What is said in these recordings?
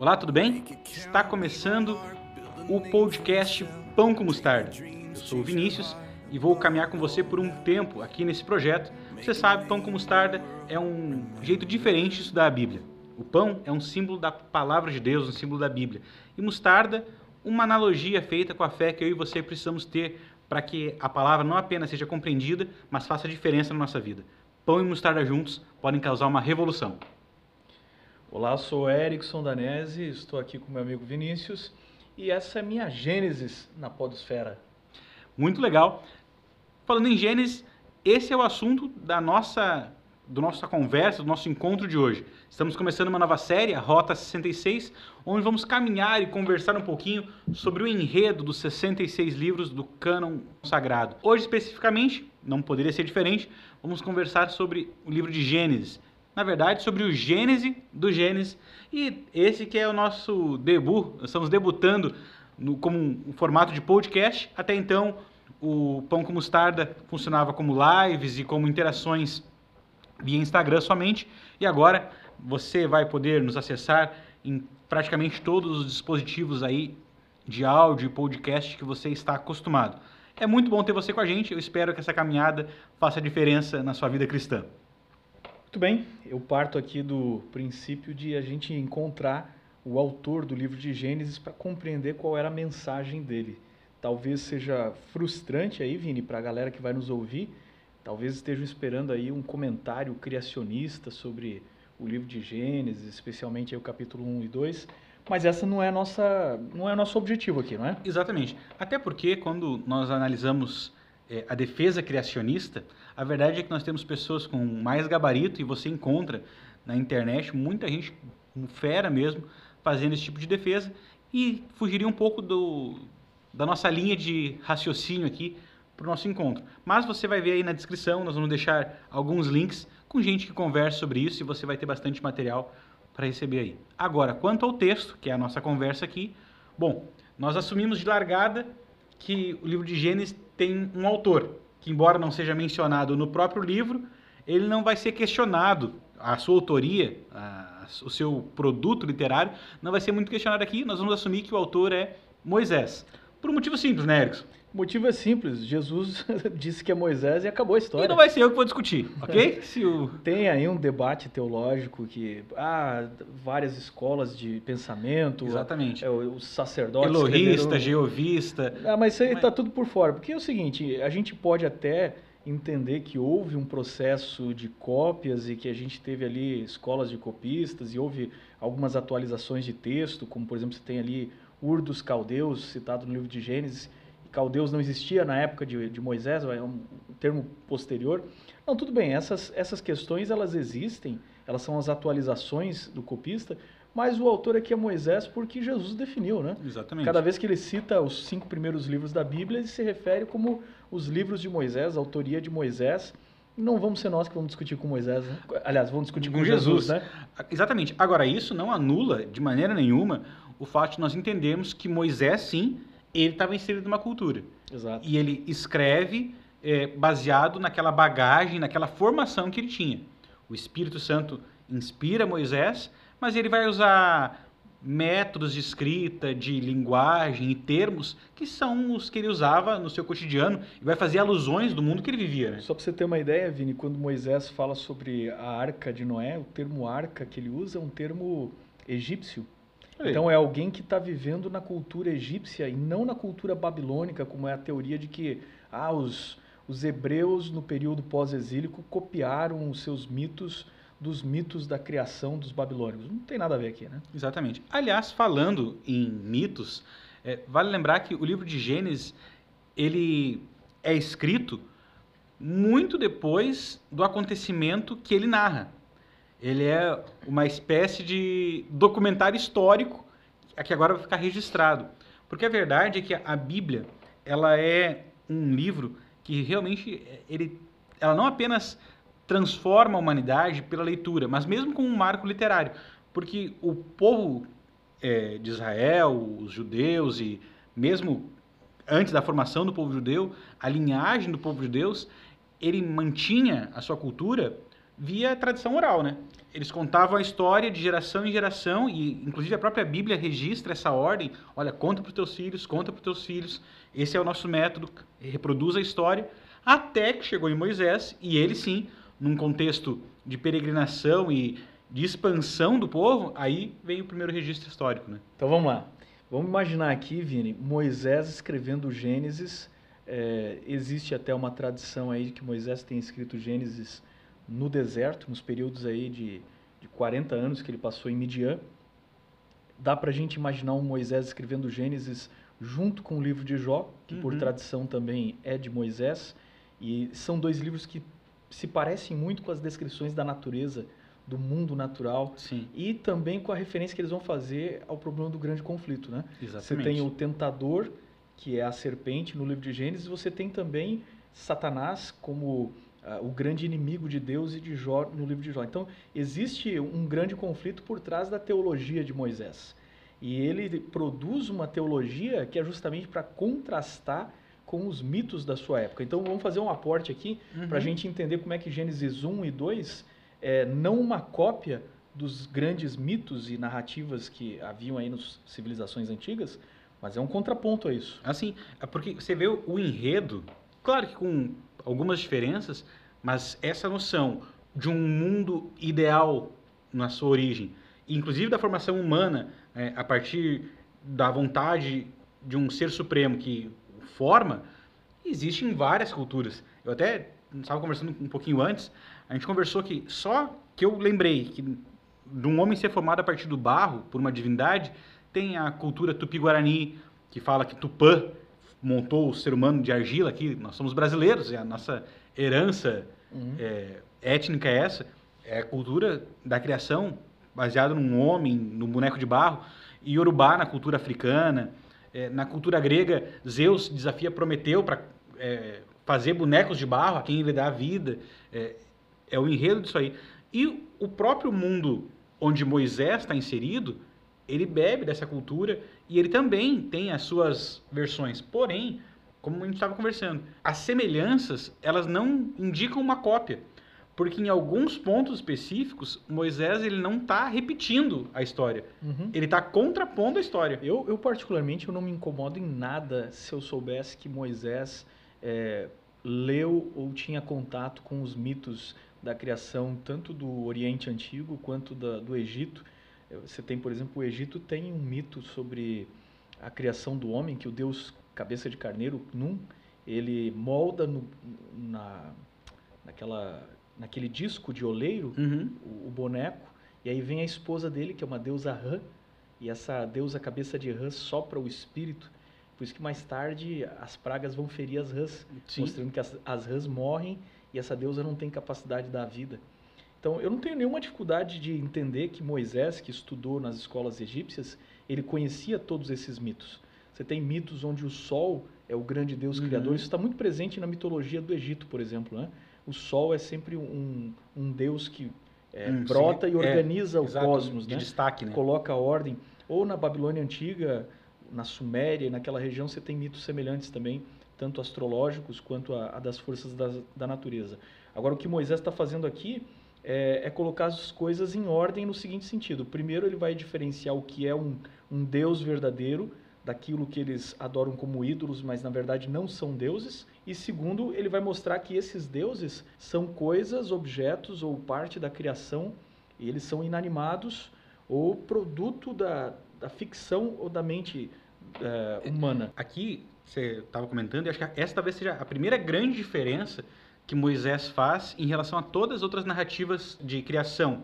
Olá, tudo bem? Está começando o podcast Pão com Mostarda. Eu sou o Vinícius e vou caminhar com você por um tempo aqui nesse projeto. Você sabe, pão com mostarda é um jeito diferente de estudar a Bíblia. O pão é um símbolo da palavra de Deus, um símbolo da Bíblia. E mostarda, uma analogia feita com a fé que eu e você precisamos ter para que a palavra não apenas seja compreendida, mas faça diferença na nossa vida. Pão e mostarda juntos podem causar uma revolução. Olá, sou Erickson Danese, estou aqui com meu amigo Vinícius e essa é minha Gênesis na Podosfera. Muito legal. Falando em Gênesis, esse é o assunto da nossa, do nossa conversa, do nosso encontro de hoje. Estamos começando uma nova série, a Rota 66, onde vamos caminhar e conversar um pouquinho sobre o enredo dos 66 livros do cânon sagrado. Hoje, especificamente, não poderia ser diferente, vamos conversar sobre o livro de Gênesis na verdade, sobre o Gênese do Gênesis. E esse que é o nosso debut, nós estamos debutando no, como um formato de podcast. Até então, o Pão com Mostarda funcionava como lives e como interações via Instagram somente. E agora você vai poder nos acessar em praticamente todos os dispositivos aí de áudio e podcast que você está acostumado. É muito bom ter você com a gente. Eu espero que essa caminhada faça diferença na sua vida cristã. Muito bem, eu parto aqui do princípio de a gente encontrar o autor do livro de Gênesis para compreender qual era a mensagem dele. Talvez seja frustrante aí, Vini, para a galera que vai nos ouvir, talvez estejam esperando aí um comentário criacionista sobre o livro de Gênesis, especialmente o capítulo 1 e 2, mas essa não é nossa, não é nosso objetivo aqui, não é? Exatamente. Até porque quando nós analisamos é, a defesa criacionista, a verdade é que nós temos pessoas com mais gabarito e você encontra na internet muita gente fera mesmo fazendo esse tipo de defesa e fugiria um pouco do, da nossa linha de raciocínio aqui para o nosso encontro. Mas você vai ver aí na descrição, nós vamos deixar alguns links com gente que conversa sobre isso e você vai ter bastante material para receber aí. Agora, quanto ao texto, que é a nossa conversa aqui, bom, nós assumimos de largada que o livro de Gênesis tem um autor, que embora não seja mencionado no próprio livro, ele não vai ser questionado, a sua autoria, a, o seu produto literário, não vai ser muito questionado aqui, nós vamos assumir que o autor é Moisés. Por um motivo simples, né, Erickson? O motivo é simples. Jesus disse que é Moisés e acabou a história. E não vai ser eu que vou discutir, ok? Se o... Tem aí um debate teológico que ah, várias escolas de pensamento. Exatamente. É, os sacerdotes. Elohista, geovista. Ah, mas isso aí está tudo por fora. Porque é o seguinte, a gente pode até entender que houve um processo de cópias e que a gente teve ali escolas de copistas e houve algumas atualizações de texto, como por exemplo você tem ali Ur dos Caldeus, citado no livro de Gênesis, caldeus não existia na época de, de Moisés, é um termo posterior. Não, tudo bem, essas, essas questões elas existem, elas são as atualizações do copista, mas o autor aqui é Moisés porque Jesus definiu, né? Exatamente. Cada vez que ele cita os cinco primeiros livros da Bíblia, ele se refere como os livros de Moisés, a autoria de Moisés. Não vamos ser nós que vamos discutir com Moisés, né? aliás, vamos discutir com, com Jesus, Jesus, né? Exatamente. Agora, isso não anula de maneira nenhuma o fato de nós entendermos que Moisés, sim, ele estava inserido numa cultura. Exato. E ele escreve é, baseado naquela bagagem, naquela formação que ele tinha. O Espírito Santo inspira Moisés, mas ele vai usar métodos de escrita, de linguagem e termos que são os que ele usava no seu cotidiano e vai fazer alusões do mundo que ele vivia. Né? Só para você ter uma ideia, Vini, quando Moisés fala sobre a arca de Noé, o termo arca que ele usa é um termo egípcio. Então é alguém que está vivendo na cultura egípcia e não na cultura babilônica, como é a teoria de que ah, os, os hebreus no período pós-exílico copiaram os seus mitos dos mitos da criação dos babilônicos. Não tem nada a ver aqui, né? Exatamente. Aliás, falando em mitos, é, vale lembrar que o livro de Gênesis ele é escrito muito depois do acontecimento que ele narra. Ele é uma espécie de documentário histórico que agora vai ficar registrado. Porque a verdade é que a Bíblia, ela é um livro que realmente ele, ela não apenas transforma a humanidade pela leitura, mas mesmo com um marco literário. Porque o povo é, de Israel, os judeus e mesmo antes da formação do povo judeu, a linhagem do povo judeu, ele mantinha a sua cultura via tradição oral, né? Eles contavam a história de geração em geração e, inclusive, a própria Bíblia registra essa ordem. Olha, conta para os teus filhos, conta para os teus filhos. Esse é o nosso método, reproduz a história. Até que chegou em Moisés e ele, sim, num contexto de peregrinação e de expansão do povo, aí vem o primeiro registro histórico, né? Então vamos lá. Vamos imaginar aqui, Vini, Moisés escrevendo Gênesis. É, existe até uma tradição aí de que Moisés tem escrito Gênesis no deserto, nos períodos aí de, de 40 anos que ele passou em Midian. Dá para a gente imaginar um Moisés escrevendo Gênesis junto com o livro de Jó, que uhum. por tradição também é de Moisés. E são dois livros que se parecem muito com as descrições da natureza do mundo natural Sim. e também com a referência que eles vão fazer ao problema do grande conflito, né? Exatamente. Você tem o tentador, que é a serpente no livro de Gênesis, você tem também Satanás como uh, o grande inimigo de Deus e de Jó no livro de Jó. Então, existe um grande conflito por trás da teologia de Moisés. E ele produz uma teologia que é justamente para contrastar com os mitos da sua época. Então, vamos fazer um aporte aqui uhum. para a gente entender como é que Gênesis 1 e 2 é, não uma cópia dos grandes mitos e narrativas que haviam aí nas civilizações antigas, mas é um contraponto a isso. Assim, é porque você vê o enredo, claro que com algumas diferenças, mas essa noção de um mundo ideal na sua origem, inclusive da formação humana, é, a partir da vontade de um ser supremo que forma, existe em várias culturas. Eu até estava conversando um pouquinho antes, a gente conversou que só que eu lembrei que de um homem ser formado a partir do barro por uma divindade, tem a cultura tupi-guarani, que fala que Tupã montou o ser humano de argila aqui, nós somos brasileiros, é a nossa herança uhum. é, étnica é essa, é a cultura da criação baseada num homem, num boneco de barro, e Yorubá na cultura africana, é, na cultura grega, Zeus desafia Prometeu para é, fazer bonecos de barro a quem ele dá a vida. É, é o enredo disso aí. E o próprio mundo onde Moisés está inserido, ele bebe dessa cultura e ele também tem as suas versões. Porém, como a gente estava conversando, as semelhanças, elas não indicam uma cópia. Porque em alguns pontos específicos, Moisés ele não está repetindo a história. Uhum. Ele está contrapondo a história. Eu, eu, particularmente, eu não me incomodo em nada se eu soubesse que Moisés é, leu ou tinha contato com os mitos da criação tanto do Oriente Antigo quanto da, do Egito. Você tem, por exemplo, o Egito tem um mito sobre a criação do homem, que o deus cabeça de carneiro, Num, ele molda no, na, naquela, naquele disco de oleiro uhum. o, o, boneco, e aí vem a esposa dele, que é uma deusa Rã, e essa deusa cabeça de Rã sopra o espírito, por isso que mais tarde as pragas vão ferir as rãs, Sim. mostrando que as, as rãs morrem e essa deusa não tem capacidade da vida. Então, eu não tenho nenhuma dificuldade de entender que Moisés, que estudou nas escolas egípcias, ele conhecia todos esses mitos. Você tem mitos onde o sol é o grande deus uhum. criador. Isso está muito presente na mitologia do Egito, por exemplo. Né? O sol é sempre um, um deus que é, hum, brota sim. e é, organiza é, o exato, cosmos, de né? destaque, né? Coloca ordem. Ou na Babilônia antiga, na Suméria, naquela região, você tem mitos semelhantes também tanto astrológicos quanto a, a das forças da, da, natureza. Agora, o que Moisés está fazendo aqui é, é, colocar as coisas em ordem no seguinte sentido. Primeiro, ele vai diferenciar o que é um, um Deus verdadeiro daquilo que eles adoram como ídolos, mas na verdade não são deuses. E segundo, ele vai mostrar que esses deuses são coisas, objetos ou parte da criação, e eles são inanimados ou produto da, da ficção ou da mente é, humana. Aqui, você estava comentando, e acho que essa talvez seja a primeira grande diferença que Moisés faz em relação a todas as outras narrativas de criação.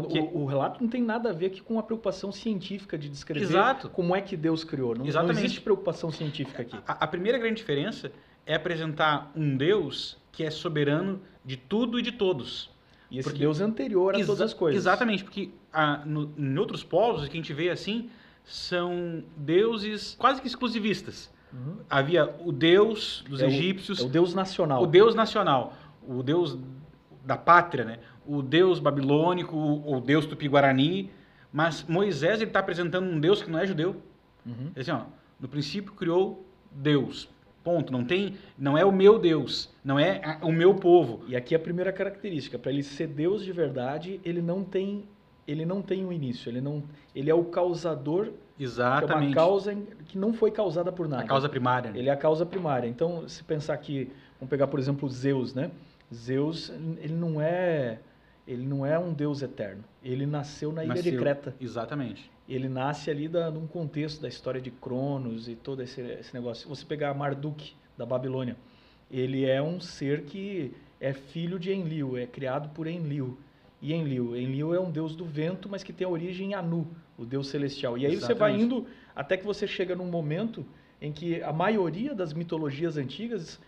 Então, que... o, o, relato não tem nada a ver aqui com a preocupação científica de descrever Exato. como é que Deus criou. Não, não existe preocupação científica aqui. A, a, primeira grande diferença é apresentar um Deus que é soberano de tudo e de todos. E esse porque... Deus é anterior a Exa todas as coisas. Exatamente, porque a, no, em outros povos que a gente vê assim, são deuses quase que exclusivistas. Uhum. Havia o deus dos é egípcios. O, é o deus nacional. O deus nacional. O deus da pátria, né? O deus babilônico, o deus tupi-guarani. Mas Moisés está apresentando um deus que não é judeu. Uhum. Assim, ó, no princípio criou Deus. Ponto. Não tem, não é o meu Deus, não é a- o meu povo. E aqui a primeira característica, para ele ser Deus de verdade, ele não tem ele não tem um início, ele não ele é o causador, que é uma Exatamente. causa que não foi causada por nada. a causa primária. né? Ele é a causa primária. Então, se pensar que, vamos pegar por exemplo Zeus, né? Zeus, ele não é ele não é um deus eterno. Ele nasceu na ilha de Nasceu. Creta. Exatamente. Ele nasce ali da, num contexto da história de Cronos e todo esse, esse negócio. Se você pegar Marduk, da Babilônia, ele é um ser que é filho de Enlil, é criado por Enlil. E Enlil, Enlil é um deus do vento, mas que tem origem em Anu, o deus celestial. E aí você vai Exatamente. indo até que você chega num momento em que a maioria das mitologias antigas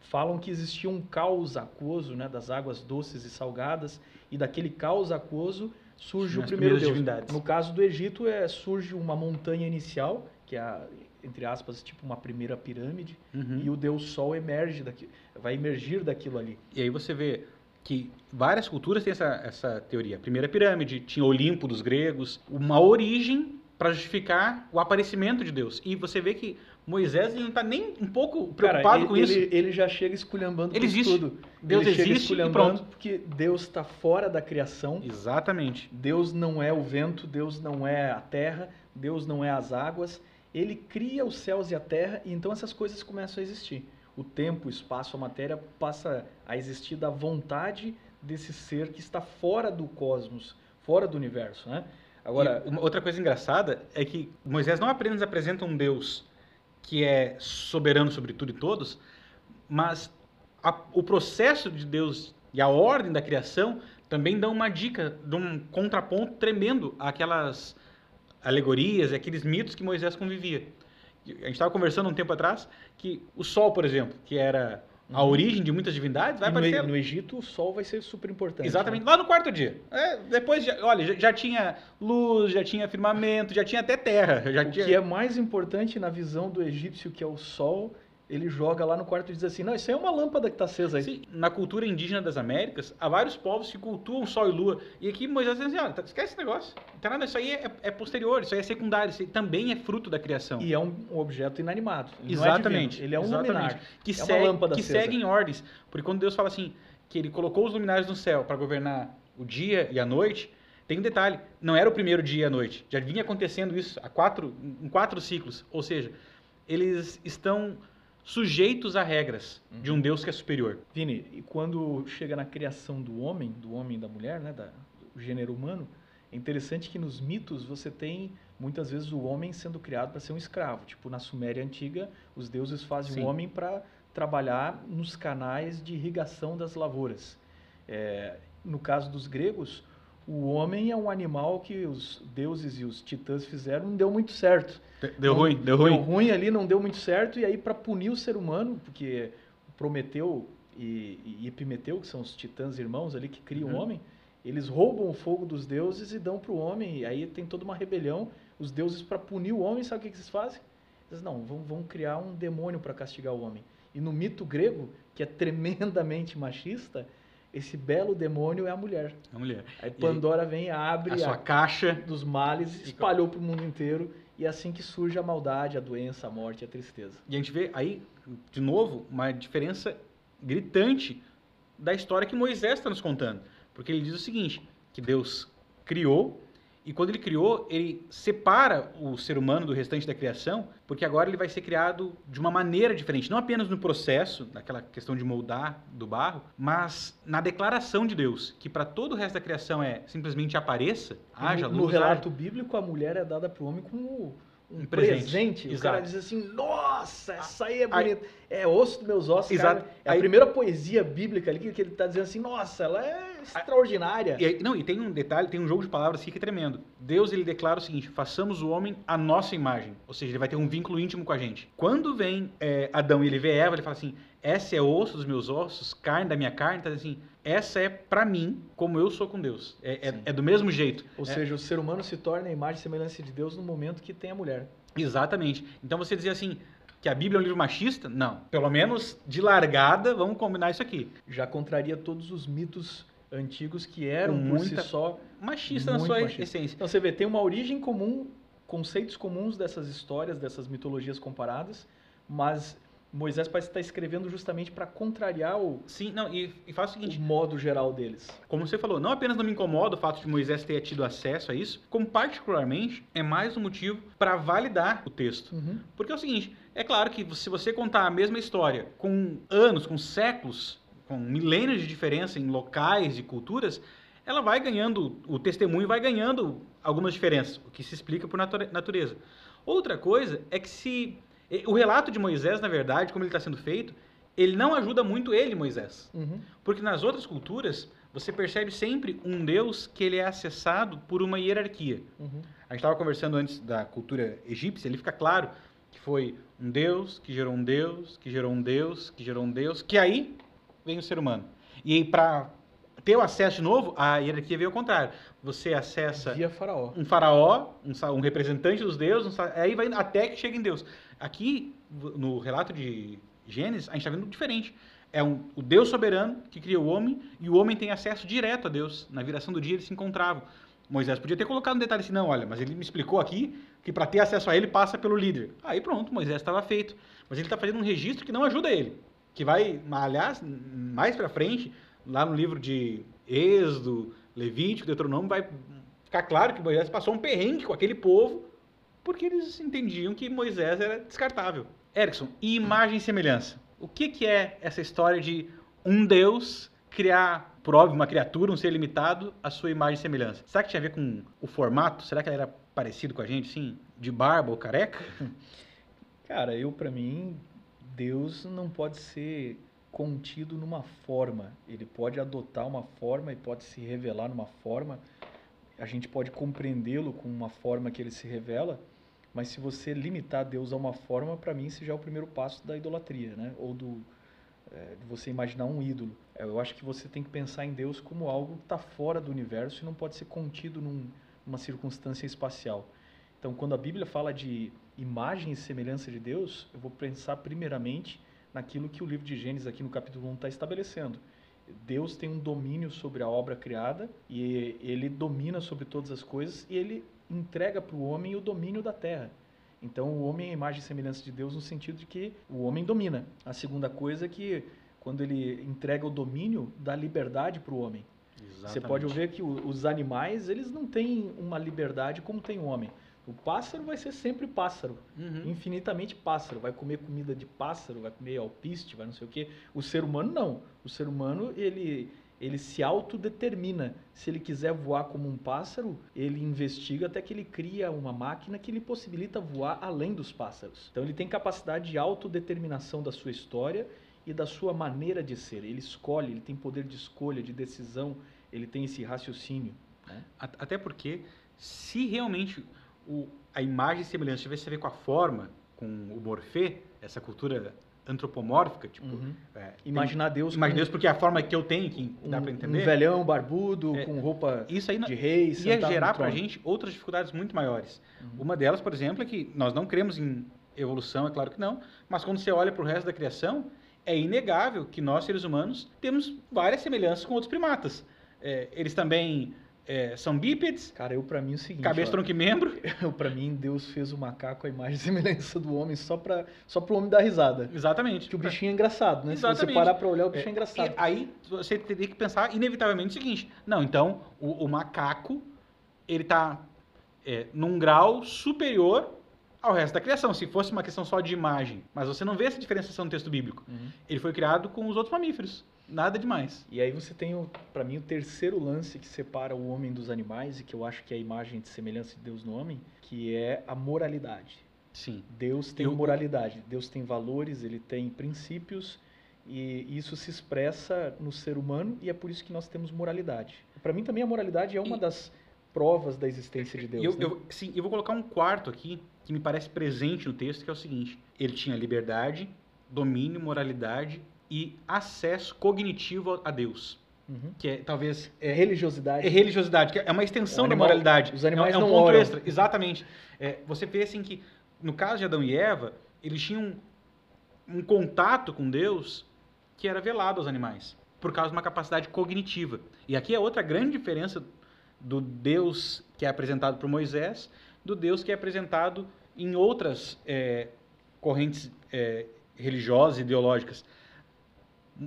falam que existia um caos aquoso, né, das águas doces e salgadas, e daquele caos aquoso surge o primeiro deus. divindades. No caso do Egito, é, surge uma montanha inicial, que é, a, entre aspas, tipo uma primeira pirâmide, Uhum. e o deus Sol emerge daqui, vai emergir daquilo ali. E aí você vê que várias culturas têm essa, essa teoria. A primeira pirâmide, tinha Olimpo dos gregos, uma origem para justificar o aparecimento de Deus. E você vê que Moisés ele não está nem um pouco preocupado Cara, com ele, isso. Ele, ele já chega esculhambando Ele com existe. tudo. Deus ele chega existe e esculhambando pronto. porque Deus está fora da criação. Exatamente. Deus não é o vento, Deus não é a terra, Deus não é as águas. Ele cria os céus e a terra e então essas coisas começam a existir. O tempo, o espaço, a matéria passa a existir da vontade desse ser que está fora do cosmos, fora do universo, né? Agora, E outra coisa engraçada é que Moisés não apenas apresenta um Deus que é soberano sobre tudo e todos, mas a- o processo de Deus e a ordem da criação também dão uma dica de um contraponto tremendo àquelas alegorias aqueles mitos que Moisés convivia. A gente estava conversando um tempo atrás que o sol, por exemplo, que era a origem de muitas divindades, vai e no, aparecer no Egito o sol vai ser super importante. Exatamente, né? lá no quarto dia. É, depois, já, olha, já, já tinha luz, já tinha firmamento, já tinha até terra. Já O tinha... que é mais importante na visão do egípcio, que é o sol, ele joga lá no quarto e diz assim: não, isso aí é uma lâmpada que está acesa aí. Sim, na cultura indígena das Américas, há vários povos que cultuam sol e lua. E aqui Moisés diz assim, olha, tá- esquece esse negócio. Tem nada, isso aí é, é posterior, isso aí é secundário, isso aí também é fruto da criação. E é um, um objeto inanimado. Ele é Exatamente. divino, ele é um exatamente. luminar. Que, É segue, que segue em ordens. Porque quando Deus fala assim, que ele colocou os luminares no céu para governar o dia e a noite, tem um detalhe, não era o primeiro dia e a noite. Já vinha acontecendo isso há quatro, em quatro ciclos. Ou seja, eles estão sujeitos a regras de Uhum. um Deus que é superior. Vini, e quando chega na criação do homem, do homem e da mulher, né, da, do gênero humano, é interessante que nos mitos você tem muitas vezes o homem sendo criado para ser um escravo. Tipo, na Suméria antiga, os deuses fazem Sim. o homem para trabalhar nos canais de irrigação das lavouras. É, no caso dos gregos, o homem é um animal que os deuses e os titãs fizeram, não deu muito certo. Deu Não- ruim, deu ruim. Deu ruim ali, não deu muito certo, e aí para punir o ser humano, porque Prometeu e, e Epimeteu, que são os titãs irmãos ali que criam Uhum. o homem, eles roubam o fogo dos deuses e dão para o homem, e aí tem toda uma rebelião. Os deuses, para punir o homem, sabe o que, que eles fazem? Eles não, vão, vão criar um demônio para castigar o homem. E no mito grego, que é tremendamente machista, esse belo demônio é a mulher. A mulher. Aí E Pandora vem, abre a sua a caixa. dos males, espalhou para o mundo inteiro, e é assim que surge a maldade, a doença, a morte e a tristeza. E a gente vê aí, de novo, uma diferença gritante da história que Moisés está nos contando. Porque ele diz o seguinte, que Deus criou, e quando ele criou, ele separa o ser humano do restante da criação, porque agora ele vai ser criado de uma maneira diferente, não apenas no processo, naquela questão de moldar do barro, mas na declaração de Deus, que para todo o resto da criação é simplesmente apareça, haja no, luz, no haja- relato bíblico, a mulher é dada para o homem como um presente. presente. O cara diz assim, nossa, essa aí é bonita. É osso dos meus ossos, Exato. cara. É a Aí- primeira poesia bíblica ali que, ele está dizendo assim, nossa, ela é extraordinária. E, não, e tem um detalhe, tem um jogo de palavras aqui que é tremendo. Deus ele declara o seguinte: façamos o homem à nossa imagem. Ou seja, ele vai ter um vínculo íntimo com a gente. Quando vem é, Adão e ele vê Eva, ele fala assim: essa é osso dos meus ossos, carne da minha carne. Então, assim, essa é pra mim como eu sou com Deus. É, é- é do mesmo jeito. Ou É, seja, o ser humano se torna a imagem e semelhança de Deus no momento que tem a mulher. Exatamente. Então você dizer assim. Que a Bíblia é um livro machista? Não. Pelo menos de largada, vamos combinar isso aqui. Já contraria todos os mitos antigos que eram Com por muita- si só Machista na Muito sua machista. essência. Então você vê, tem uma origem comum, conceitos comuns dessas histórias, dessas mitologias comparadas, mas Moisés parece estar escrevendo justamente para contrariar o, Sim, não, e, e faz o o seguinte, modo geral deles. como você falou, não apenas não me incomoda o fato de Moisés ter tido acesso a isso, como particularmente é mais um motivo para validar o texto. Uhum. Porque é o seguinte, é claro que se você contar a mesma história com anos, com séculos, com milênios de diferença em locais e culturas, ela vai ganhando, o testemunho vai ganhando algumas diferenças, o que se explica por nature- natureza. Outra coisa é que se o relato de Moisés, na verdade, como ele está sendo feito, ele não ajuda muito ele, Moisés. Uhum. Porque nas outras culturas, você percebe sempre um Deus que ele é acessado por uma hierarquia. Uhum. A gente estava conversando antes da cultura egípcia, ele fica claro que foi um Deus, que gerou um Deus, que gerou um Deus, que gerou um Deus, que aí vem o ser humano. E aí, para ter o acesso de novo, a hierarquia veio ao contrário. Você acessa faraó. um faraó, um, um representante dos deuses, um aí vai até que chega em Deus. Aqui, no relato de Gênesis, a gente está vendo diferente. É um, o Deus soberano que cria o homem e o homem tem acesso direto a Deus. Na viração do dia eles se encontravam. Moisés podia ter colocado um detalhe assim, não, olha, mas ele me explicou aqui que para ter acesso a ele passa pelo líder. Aí pronto, Moisés estava feito. Mas ele está fazendo um registro que não ajuda ele. Que vai, aliás, mais para frente, lá no livro de Êxodo, Levítico, Deuteronômio, vai ficar claro que Moisés passou um perrengue com aquele povo porque eles entendiam que Moisés era descartável. Erickson, e imagem e semelhança? O que, que é essa história de um Deus criar, por óbvio, uma criatura, um ser limitado, a sua imagem e semelhança? Será que tinha a ver com o formato? Será que ele era parecido com a gente, sim? De barba ou careca? Cara, eu para mim, Deus não pode ser contido numa forma. Ele pode adotar uma forma e pode se revelar numa forma. A gente pode compreendê-lo com uma forma que ele se revela, mas se você limitar Deus a uma forma, para mim esse já é o primeiro passo da idolatria, né? Ou do é, de você imaginar um ídolo. É, Eu acho que você tem que pensar em Deus como algo que está fora do universo e não pode ser contido num, numa circunstância espacial. Então, quando a Bíblia fala de imagem e semelhança de Deus, eu vou pensar primeiramente naquilo que o livro de Gênesis, aqui no capítulo 1, está estabelecendo. Deus tem um domínio sobre a obra criada e ele domina sobre todas as coisas e ele entrega para o homem o domínio da terra. Então, o homem é a imagem e semelhança de Deus no sentido de que o homem domina. A segunda coisa é que, quando ele entrega o domínio, dá liberdade para o homem. Você pode ver que os animais, eles não têm uma liberdade como tem o homem. O pássaro vai ser sempre pássaro, Uhum. infinitamente pássaro. Vai comer comida de pássaro, vai comer alpiste, vai não sei o quê. O ser humano não. O ser humano, ele, ele se autodetermina. Se ele quiser voar como um pássaro, ele investiga até que ele cria uma máquina que lhe possibilita voar além dos pássaros. Então ele tem capacidade de autodeterminação da sua história e da sua maneira de ser. Ele escolhe, ele tem poder de escolha, de decisão, ele tem esse raciocínio. né? Até porque, se realmente o- a imagem e semelhança tivesse a ver com a forma, com o morfê, essa cultura antropomórfica, tipo, Uhum. é, Imaginar Deus Imagina como Deus porque é a forma que eu tenho, que um, dá para um entender. velhão barbudo É, com roupa Isso aí não- de rei, ia gerar pra trono. gente outras dificuldades muito maiores. Uhum. Uma delas, por exemplo, é que nós não cremos em evolução, é claro que não, mas quando você olha para o resto da criação, é inegável que nós, seres humanos, temos várias semelhanças com outros primatas. É, eles também é, são bípedes, Cara, eu pra mim é o seguinte, cabeça, ó, tronco e membro. eu para mim Deus fez o macaco a imagem e semelhança do homem só para só pro homem dar risada. Exatamente. Que o bichinho é engraçado, né? Se Exatamente. você parar pra olhar, o bicho é, engraçado. E aí você teria que pensar inevitavelmente o seguinte: não, então o, o macaco ele está num grau superior ao resto da criação. Se fosse uma questão só de imagem, mas você não vê essa diferenciação no texto bíblico. Uhum. Ele foi criado com os outros mamíferos. Nada demais. E aí você tem, pra mim, o terceiro lance que separa o homem dos animais e que eu acho que é a imagem de semelhança de Deus no homem, que é a moralidade. Sim. Deus tem Eu- moralidade, Deus tem valores, ele tem princípios e isso se expressa no ser humano e é por isso que nós temos moralidade. Para mim também a moralidade é uma E- das provas da existência de Deus. eu, né? eu- sim, eu vou colocar um quarto aqui que me parece presente no texto, que é o seguinte: ele tinha liberdade, domínio, moralidade e acesso cognitivo a Deus, Uhum. que é talvez É religiosidade. É religiosidade, que é uma extensão O da animal- moralidade. os animais é, um- é um não ponto oram. extra, exatamente. É, você vê assim que, no caso de Adão e Eva, eles tinham um contato com Deus que era velado aos animais, por causa de uma capacidade cognitiva. E aqui é outra grande diferença do Deus que é apresentado por Moisés, do Deus que é apresentado em outras é, correntes é, religiosas e ideológicas.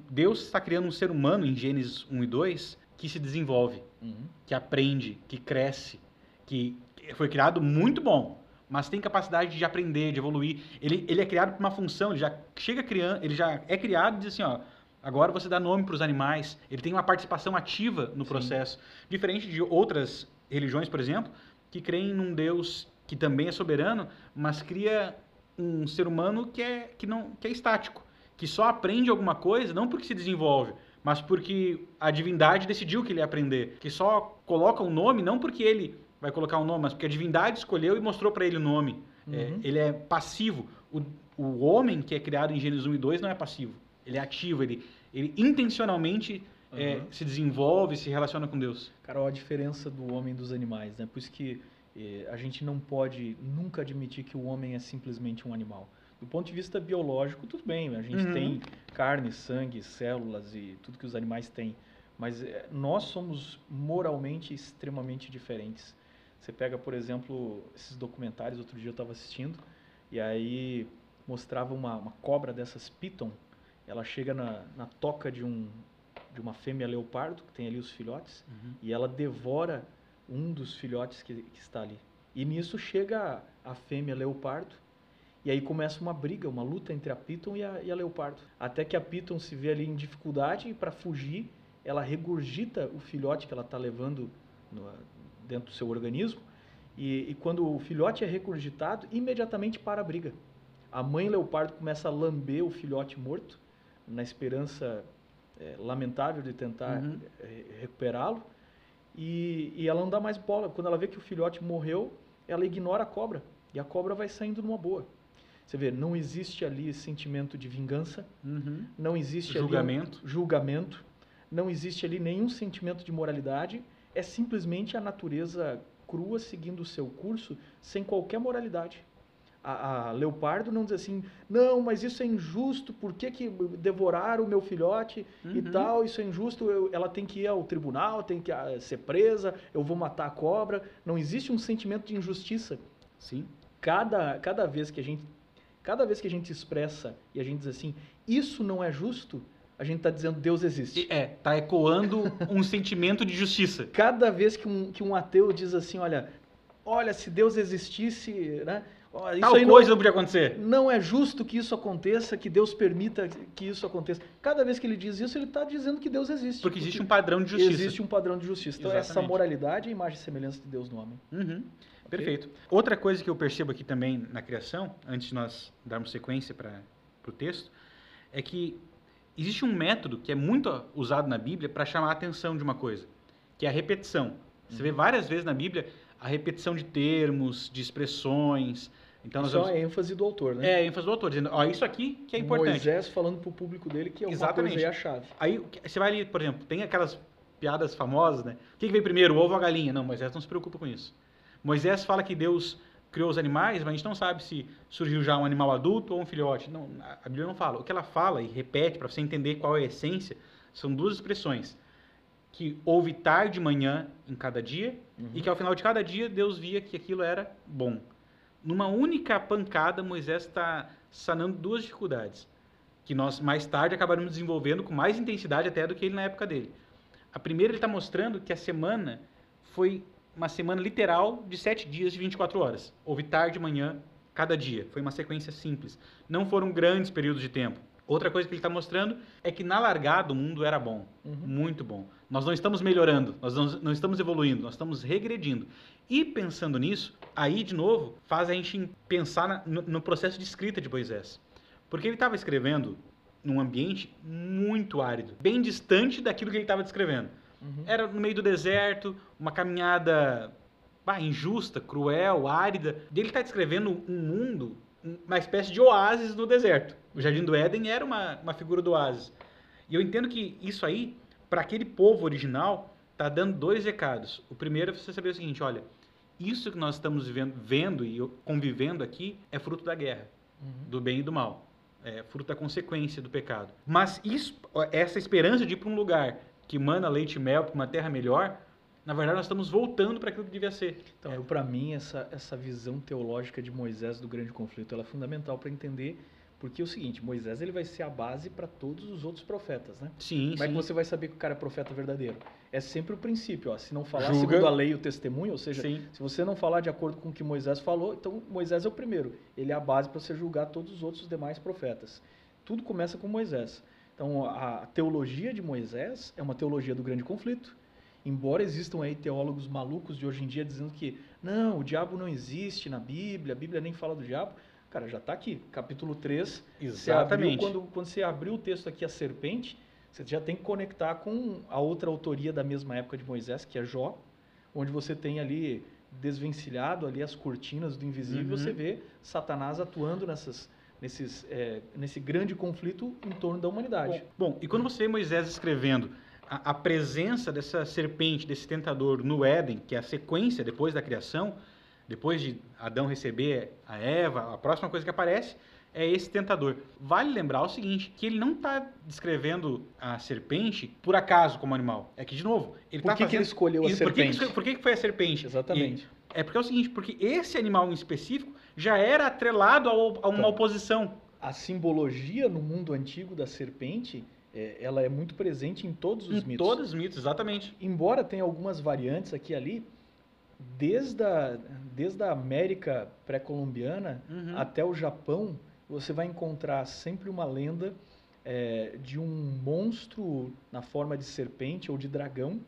Deus está criando um ser humano em Gênesis 1 e 2 que se desenvolve, Uhum. que aprende, que cresce, que foi criado muito bom, mas tem capacidade de aprender, de evoluir. Ele, ele é criado para uma função, ele já chega criando, ele já é criado e diz assim, ó, agora você dá nome para os animais. Ele tem uma participação ativa no Sim. processo, diferente de outras religiões, por exemplo, que creem num Deus que também é soberano, mas cria um ser humano que é que não que é estático, que só aprende alguma coisa não porque se desenvolve, mas porque a divindade decidiu que ele ia aprender, que só coloca um nome não porque ele vai colocar um nome, mas porque a divindade escolheu e mostrou para ele o nome. É, Uhum. ele é passivo. O, o homem que é criado em Gênesis 1 e 2 não é passivo. Ele é ativo, ele, ele intencionalmente é, Uhum. se desenvolve, se relaciona com Deus. Cara, olha a diferença do homem e dos animais, né? Por isso que eh, a gente não pode nunca admitir que o homem é simplesmente um animal. Do ponto de vista biológico, tudo bem, a gente Uhum. tem carne, sangue, células e tudo que os animais têm. Mas eh, nós somos moralmente extremamente diferentes. Você pega, por exemplo, esses documentários, outro dia eu estava assistindo, e aí mostrava uma, uma cobra dessas piton, ela chega na, na toca de, um, de uma fêmea leopardo, que tem ali os filhotes, e ela devora um dos filhotes que, que está ali. E nisso chega a, a fêmea leopardo, e aí começa uma briga, uma luta entre a Piton e a, e a leopardo. Até que a Piton se vê ali em dificuldade e para fugir, ela regurgita o filhote que ela está levando no- dentro do seu organismo. E, e quando o filhote é regurgitado, imediatamente para a briga. A mãe leopardo começa a lamber o filhote morto, na esperança eh, lamentável de tentar Uhum. eh, recuperá-lo. E, e ela não dá mais bola. Quando ela vê que o filhote morreu, ela ignora a cobra. E a cobra vai saindo numa boa. Você vê, não existe ali sentimento de vingança, Uhum. não existe Julgamento. ali julgamento, não existe ali nenhum sentimento de moralidade, é simplesmente a natureza crua seguindo o seu curso sem qualquer moralidade. A, a Leopardo não diz assim, não, mas isso é injusto, por que, que devoraram o meu filhote e Uhum. tal, isso é injusto, eu- ela tem que ir ao tribunal, tem que ah, ser presa, eu vou matar a cobra. Não existe um sentimento de injustiça Sim. cada, cada vez que a gente cada vez que a gente expressa e a gente diz assim isso não é justo a gente está dizendo Deus existe É, tá ecoando um sentimento de justiça. cada vez que um, que um ateu diz assim olha olha se Deus existisse né isso Tal coisa não, não podia acontecer. não é justo que isso aconteça que Deus permita que isso aconteça cada vez que ele diz isso ele está dizendo que Deus existe Porque existe um padrão de justiça. existe um padrão de justiça então essa Exatamente. moralidade é a imagem e semelhança de Deus no homem Uhum. Perfeito. Outra coisa que eu percebo aqui também na criação, antes de nós darmos sequência para o texto, é que existe um método que é muito usado na Bíblia para chamar a atenção de uma coisa, que é a repetição. Você vê várias vezes na Bíblia a repetição de termos, de expressões. Então nós vamos... é a ênfase do autor né É, a ênfase do autor, dizendo, ó, isso aqui que é importante. Moisés falando para o público dele que alguma Exatamente. coisa é a chave Aí você vai ali, por exemplo, tem aquelas piadas famosas, né? O que, que veio primeiro, o ovo ou a galinha? Não, Moisés não se preocupa com isso. Moisés fala que Deus criou os animais, mas a gente não sabe se surgiu já um animal adulto ou um filhote. Não, a Bíblia não fala. O que ela fala e repete para você entender qual é a essência são duas expressões. Que houve tarde e manhã em cada dia e que ao final de cada dia Deus via que aquilo era bom. Numa única pancada, Moisés está sanando duas dificuldades que nós mais tarde acabaremos desenvolvendo com mais intensidade até do que ele na época dele. A primeira ele está mostrando que a semana foi uma semana literal de sete dias de 24 horas. Houve tarde manhã cada dia. Foi uma sequência simples. Não foram grandes períodos de tempo. Outra coisa que ele está mostrando é que na largada o mundo era bom, Uhum. muito bom. Nós não estamos melhorando, nós não, não estamos evoluindo, nós estamos regredindo. E pensando nisso, aí de novo faz a gente pensar na- no, no processo de escrita de Moisés. Porque ele estava escrevendo num ambiente muito árido, bem distante daquilo que ele estava descrevendo. Uhum. Era no meio do deserto, uma caminhada bah, injusta, cruel, árida. Ele está descrevendo um mundo, um- uma espécie de oásis no deserto. O Jardim do Éden era uma, uma figura do oásis. E eu entendo que isso aí, para aquele povo original, está dando dois recados. O primeiro é você saber o seguinte, olha, isso que nós estamos vivendo, vendo e convivendo aqui é fruto da guerra Uhum. do bem e do mal. É fruto da consequência do pecado. Mas isso, essa esperança de ir para um lugar que mana leite e mel, para uma terra melhor, na verdade nós estamos voltando para aquilo que devia ser. Então, eu para mim essa essa visão teológica de Moisés do grande conflito, ela é fundamental para entender Porque é o seguinte, Moisés ele vai ser a base para todos os outros profetas, né? Sim, Como é sim. que você vai saber que o cara é profeta verdadeiro? É sempre o princípio, ó. Se não falar Julga. segundo a lei e o testemunho, ou seja, Sim. se você não falar de acordo com o que Moisés falou, então Moisés é o primeiro. Ele é a base para você julgar todos os outros demais profetas. Tudo começa com Moisés. Então, a teologia de Moisés é uma teologia do grande conflito. Embora existam aí teólogos malucos de hoje em dia dizendo que não, o diabo não existe na Bíblia, a Bíblia nem fala do diabo. Cara, já está aqui, capítulo 3. Você abriu, Exatamente. quando, quando você abriu o texto aqui, a serpente, você já tem que conectar com a outra autoria da mesma época de Moisés, que é Jó, onde você tem ali desvencilhado ali as cortinas do invisível, Uhum. você vê Satanás atuando nessas, nesses, é, nesse grande conflito em torno da humanidade. Bom, bom, e quando você vê Moisés escrevendo a, a presença dessa serpente, desse tentador no Éden, que é a sequência depois da criação, depois de Adão receber a Eva, a próxima coisa que aparece é esse tentador. Vale lembrar o seguinte, que ele não está descrevendo a serpente por acaso como animal. É que, de novo, ele Por está que, que ele escolheu a Por serpente? por que que foi a serpente? Exatamente. É porque é o seguinte, porque esse animal em específico já era atrelado a uma Então, oposição. A simbologia no mundo antigo da serpente, é, ela é muito presente em todos os Em mitos. todos os mitos, exatamente. embora tenha algumas variantes aqui e ali, desde a, desde a América pré-colombiana Uhum. até o Japão, você vai encontrar sempre uma lenda é, de um monstro na forma de serpente ou de dragão,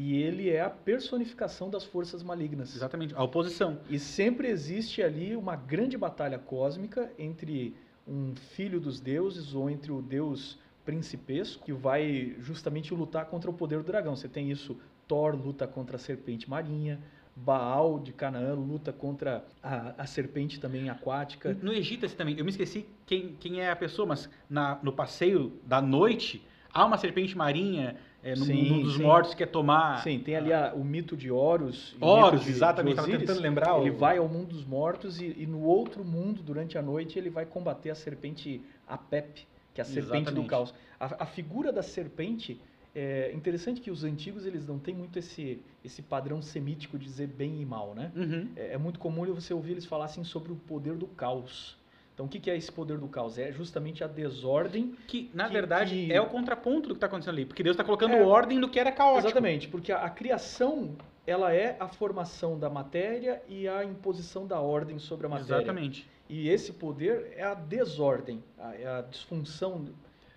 e ele é a personificação das forças malignas. Exatamente, a oposição. E sempre existe ali uma grande batalha cósmica entre um filho dos deuses ou entre o deus principesco que vai justamente lutar contra o poder do dragão. Você tem isso, Thor luta contra a serpente marinha, Baal de Canaã luta contra a, a serpente também aquática. No Egito esse também, eu me esqueci quem, quem é a pessoa, mas na, no passeio da noite há uma serpente marinha é, no Sim, mundo dos sim. mortos que quer tomar. Sim, tem ali a- o mito de Horus. Horus, de- exatamente, de tava Osíris. tentando lembrar Ele o- vai ao mundo dos mortos e, e no outro mundo, durante a noite, ele vai combater a serpente Apep, que é a serpente do Exatamente. caos. A, a figura da serpente é interessante que os antigos eles não têm muito esse, esse padrão semítico de dizer bem e mal, né? Uhum. É, é muito comum você ouvir eles falassem sobre o poder do caos. Então, o que, é esse poder do caos? É justamente a desordem Que, na Que- verdade, que- é o contraponto do que está acontecendo ali. Porque Deus está colocando É. ordem no que era caótico. Exatamente, porque a, a criação ela é a formação da matéria e a imposição da ordem sobre a matéria. Exatamente. E esse poder é a desordem, a, é a disfunção.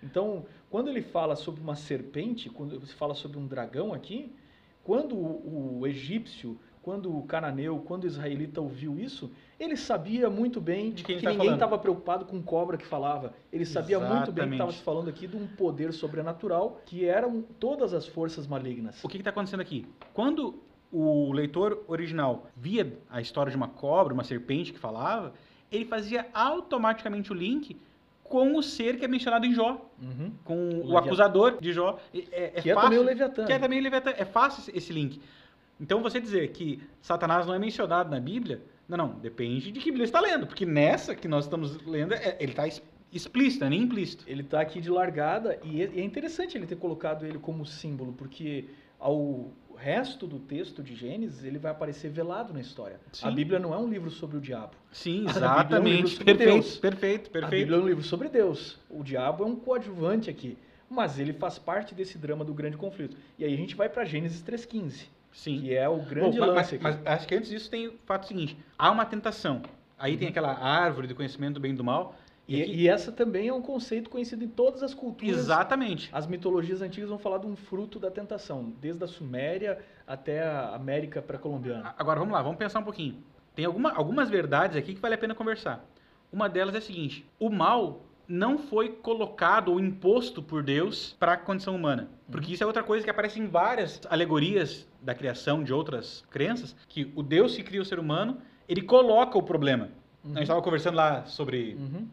Então, quando ele fala sobre uma serpente, quando você fala sobre um dragão aqui, quando o, o egípcio, quando o cananeu, quando o israelita ouviu isso, ele sabia muito bem De quem que tá ninguém estava preocupado com cobra que falava. Ele sabia muito bem que Exatamente. estava se falando aqui de um poder sobrenatural que eram todas as forças malignas. O que está acontecendo aqui? Quando o leitor original via a história de uma cobra, uma serpente que falava, ele fazia automaticamente o link com o ser que é mencionado em Jó, Uhum. com o, Leviatã. acusador de Jó. É, é que é fácil, também o Leviatã. que é também o Leviatã. É fácil esse link. Então você dizer que Satanás não é mencionado na Bíblia, não, não, depende de que Bíblia está lendo, porque nessa que nós estamos lendo, é- ele está explícito, não é nem implícito. Ele está aqui de largada e é e é interessante ele ter colocado ele como símbolo, porque ao resto do texto de Gênesis ele vai aparecer velado na história. Sim. A Bíblia não é um livro sobre o diabo. Sim, Bíblia é um exatamente. perfeito, Deus. perfeito, A perfeito. Bíblia é um livro sobre Deus. O diabo é um coadjuvante aqui, mas ele faz parte desse drama do grande conflito. E aí a gente vai para Gênesis 3:15, Sim. que é o grande Bom, mas- lance aqui. mas, mas acho que antes disso tem o fato seguinte: há uma tentação. Aí Uhum. tem aquela árvore do conhecimento do bem e do mal. E, aqui- e essa também é um conceito conhecido em todas as culturas. Exatamente. As mitologias antigas vão falar de um fruto da tentação, desde a Suméria até a América pré-colombiana. Agora vamos lá, vamos pensar um pouquinho. Tem alguma- algumas verdades aqui que vale a pena conversar. Uma delas é a seguinte: o mal não foi colocado ou imposto por Deus para a condição humana. Porque isso é outra coisa que aparece em várias alegorias da criação de outras crenças, que o Deus que cria o ser humano, ele coloca o problema. A gente estava conversando lá sobre Uhum.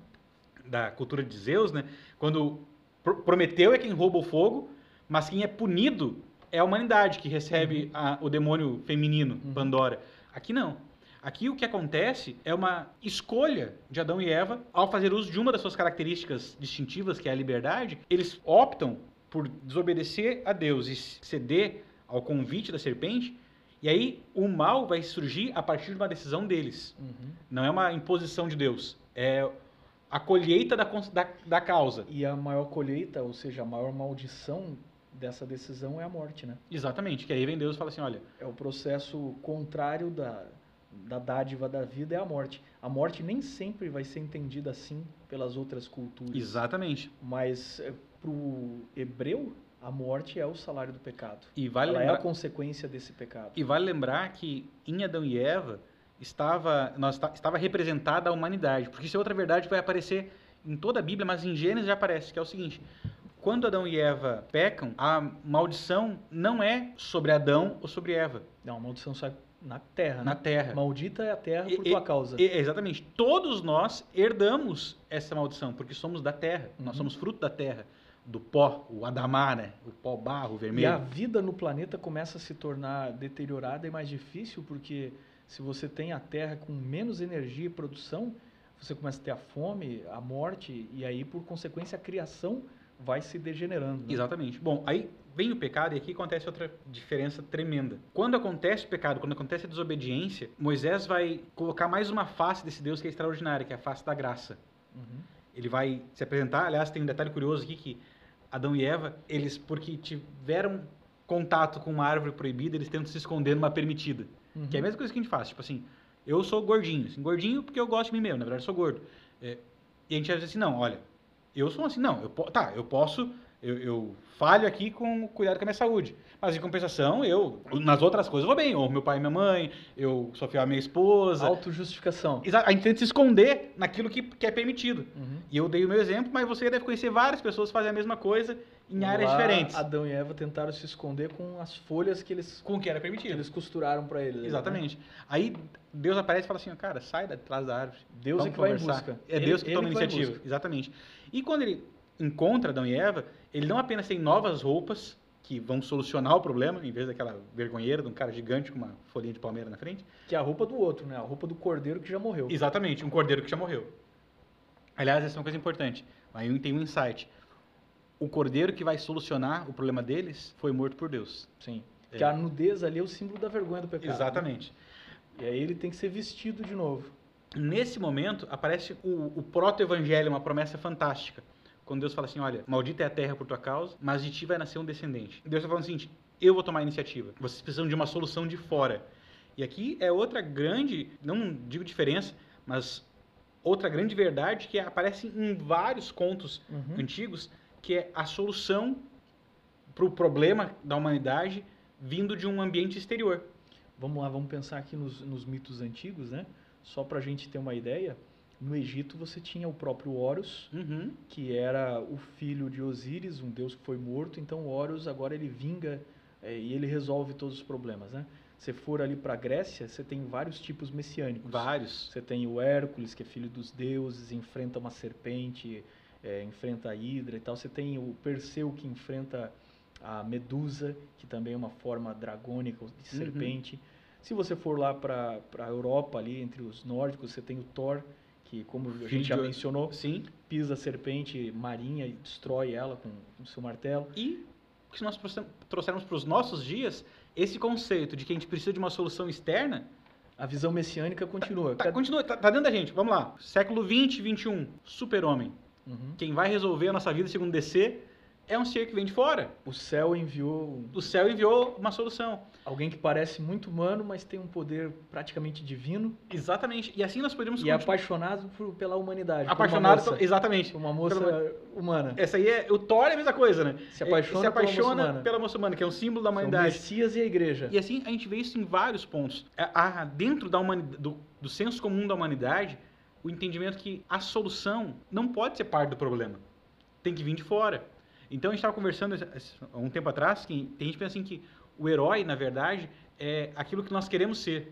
da cultura de Zeus, né? Quando Pro- Prometeu é quem rouba o fogo, mas quem é punido é a humanidade que recebe a- o demônio feminino, Uhum. Pandora. Aqui não. Aqui o que acontece é uma escolha de Adão e Eva, ao fazer uso de uma das suas características distintivas, que é a liberdade, eles optam por desobedecer a Deus e ceder ao convite da serpente, e aí o mal vai surgir a partir de uma decisão deles. Uhum. Não é uma imposição de Deus. É a colheita da, da, da causa. E a maior colheita, ou seja, a maior maldição dessa decisão é a morte, né? Exatamente, que aí vem Deus e fala assim, olha, É o processo contrário da, da dádiva da vida, é a morte. A morte nem sempre vai ser entendida assim pelas outras culturas. exatamente. Mas para o hebreu, a morte é o salário do pecado. E vale, Ela é a lembrar, consequência desse pecado. e vale lembrar que em Adão e Eva estava, nós, esta- estava representada a humanidade, porque isso é outra verdade que vai aparecer em toda a Bíblia, mas em Gênesis já aparece, que é o seguinte, quando Adão e Eva pecam, a maldição não é sobre Adão ou sobre Eva, Não, a maldição sai na terra, na né? terra. Maldita é a terra por e- tua causa. E- exatamente. Todos nós herdamos essa maldição, porque somos da terra. Nós Uhum. somos fruto da terra, do pó, o Adamar, né? O pó barro E a vermelho. vida no planeta começa a se tornar deteriorada e mais difícil, porque se você tem a Terra com menos energia e produção, você começa a ter a fome, a morte, e aí, por consequência, a criação vai se degenerando. né? Exatamente. Bom, aí vem o pecado e aqui acontece outra diferença tremenda. Quando acontece o pecado, quando acontece a desobediência, Moisés vai colocar mais uma face desse Deus que é extraordinária, que é a face da graça. Uhum. Ele vai se apresentar, aliás, tem um detalhe curioso aqui que Adão e Eva, eles porque tiveram contato com uma árvore proibida, eles tentam se esconder numa permitida. Uhum. Que é a mesma coisa que a gente faz, tipo assim, eu sou gordinho, assim, gordinho porque eu gosto de mim mesmo, na verdade eu sou gordo. É, e a gente vai dizer assim, não, olha, eu sou assim, não, eu, tá, eu posso, eu, eu falho aqui com cuidado com a minha saúde, mas em compensação, eu, nas outras coisas eu vou bem, ou meu pai e minha mãe, eu sou fiel à minha esposa. Autojustificação. A gente tenta se esconder naquilo que, que é permitido. Uhum. E eu dei o meu exemplo, mas você deve conhecer várias pessoas que fazem a mesma coisa em áreas Lá, diferentes. Adão e Eva tentaram se esconder com as folhas que eles, Com o que era que permitido. eles costuraram para eles. né? Exatamente. Aí Deus aparece e fala assim, cara, sai de trás da árvore. Deus é Vamos que vai em conversar. busca. É Ele- Deus que ele toma a que iniciativa. Exatamente. E quando ele encontra Adão e Eva, ele não apenas tem novas roupas que vão solucionar o problema, em vez daquela vergonheira de um cara gigante com uma folhinha de palmeira na frente. Que é a roupa do outro, né? A roupa do cordeiro que já morreu. Exatamente, um cordeiro que já morreu. Aliás, essa é uma coisa importante. Aí tem um insight. O cordeiro que vai solucionar o problema deles foi morto por Deus. Sim. É. Porque a nudez ali é o símbolo da vergonha do pecado. Exatamente. E aí ele tem que ser vestido de novo. Nesse momento, aparece o, o proto-evangelho, uma promessa fantástica. Quando Deus fala assim, olha, maldita é a terra por tua causa, mas de ti vai nascer um descendente. Deus está falando o seguinte, eu vou tomar a iniciativa. Vocês precisam de uma solução de fora. E aqui é outra grande, não digo diferença, mas outra grande verdade que aparece em vários contos Uhum. antigos, que é a solução para o problema da humanidade vindo de um ambiente exterior. Vamos lá, vamos pensar aqui nos, nos mitos antigos, né? Só para a gente ter uma ideia, no Egito você tinha o próprio Horus, Uhum. que era o filho de Osíris, um deus que foi morto. Então Horus agora ele vinga eh, e ele resolve todos os problemas, né? Se for ali para a Grécia, você tem vários tipos messiânicos. Vários. Você tem o Hércules, que é filho dos deuses, enfrenta uma serpente, é, enfrenta a Hidra e tal. Você tem o Perseu, que enfrenta a Medusa, que também é uma forma dragônica de Uhum. serpente. Se você for lá para a Europa, ali entre os nórdicos, você tem o Thor, que, como a gente já mencionou, Sim. pisa a serpente marinha e destrói ela com o seu martelo. E se nós trouxermos para os nossos dias, esse conceito de que a gente precisa de uma solução externa, A visão messiânica continua. tá, Cada- continua, tá, tá dentro da gente. Vamos lá. Século 20, 21, super-homem. Uhum. Quem vai resolver a nossa vida, segundo DC, é um ser que vem de fora. O céu enviou O céu enviou uma solução. alguém que parece muito humano, mas tem um poder praticamente divino. Exatamente. E assim nós podemos E é continuar- apaixonado por- pela humanidade. apaixonado. Moça, Exatamente. uma moça Pela- humana. Essa aí é. O Thor é a mesma coisa, né? Se apaixona se apaixona pela moça humana. pela moça humana, que é um símbolo da São o humanidade. Messias e a igreja. E assim a gente vê isso em vários pontos. Há dentro da humani- do, do senso comum da humanidade, o entendimento que a solução não pode ser parte do problema. Tem que vir de fora. Então a gente estava conversando há um tempo atrás que tem gente que pensa assim que o herói, na verdade, é aquilo que nós queremos ser.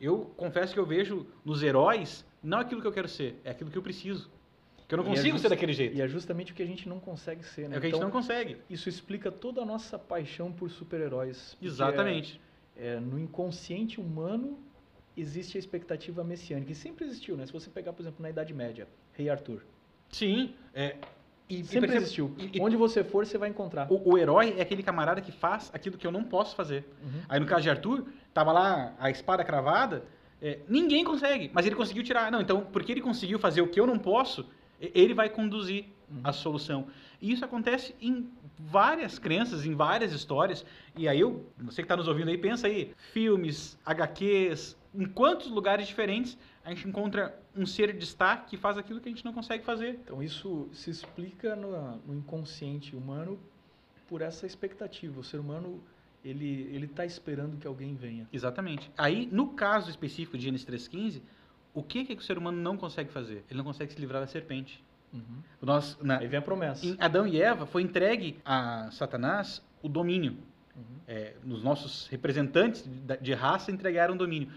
Eu confesso que eu vejo nos heróis não aquilo que eu quero ser, é aquilo que eu preciso. Que eu não é consigo just- ser daquele jeito. E é justamente o que a gente não consegue ser, né? É o que a gente Então, não consegue. Isso explica toda a nossa paixão por super-heróis. Exatamente. é- é, no inconsciente humano existe a expectativa messiânica. E sempre existiu, né? Se você pegar, por exemplo, na Idade Média, Rei Arthur. Sim. É, e, Sempre existiu. e- Onde você for, você vai encontrar. O, o herói é aquele camarada que faz aquilo que eu não posso fazer. Uhum. Aí no caso de Arthur, tava lá a espada cravada, é, ninguém consegue, mas ele conseguiu tirar. Não, então, porque ele conseguiu fazer o que eu não posso, Ele vai conduzir Uhum. a solução. E isso acontece em várias crenças, em várias histórias. E aí eu, você que está nos ouvindo aí, pensa aí, filmes, HQs, em quantos lugares diferentes a gente encontra um ser de destaque que faz aquilo que a gente não consegue fazer. Então isso se explica no, no inconsciente humano por essa expectativa. O ser humano ele ele está esperando que alguém venha. Exatamente. Aí, no caso específico de Gênesis 3.15, o que, que o ser humano não consegue fazer? Ele não consegue se livrar da serpente. Uhum. Nós, na, Aí vem a promessa. em Adão e Eva foi entregue a Satanás o domínio. Uhum. É, nos nossos representantes de, de raça entregaram o domínio.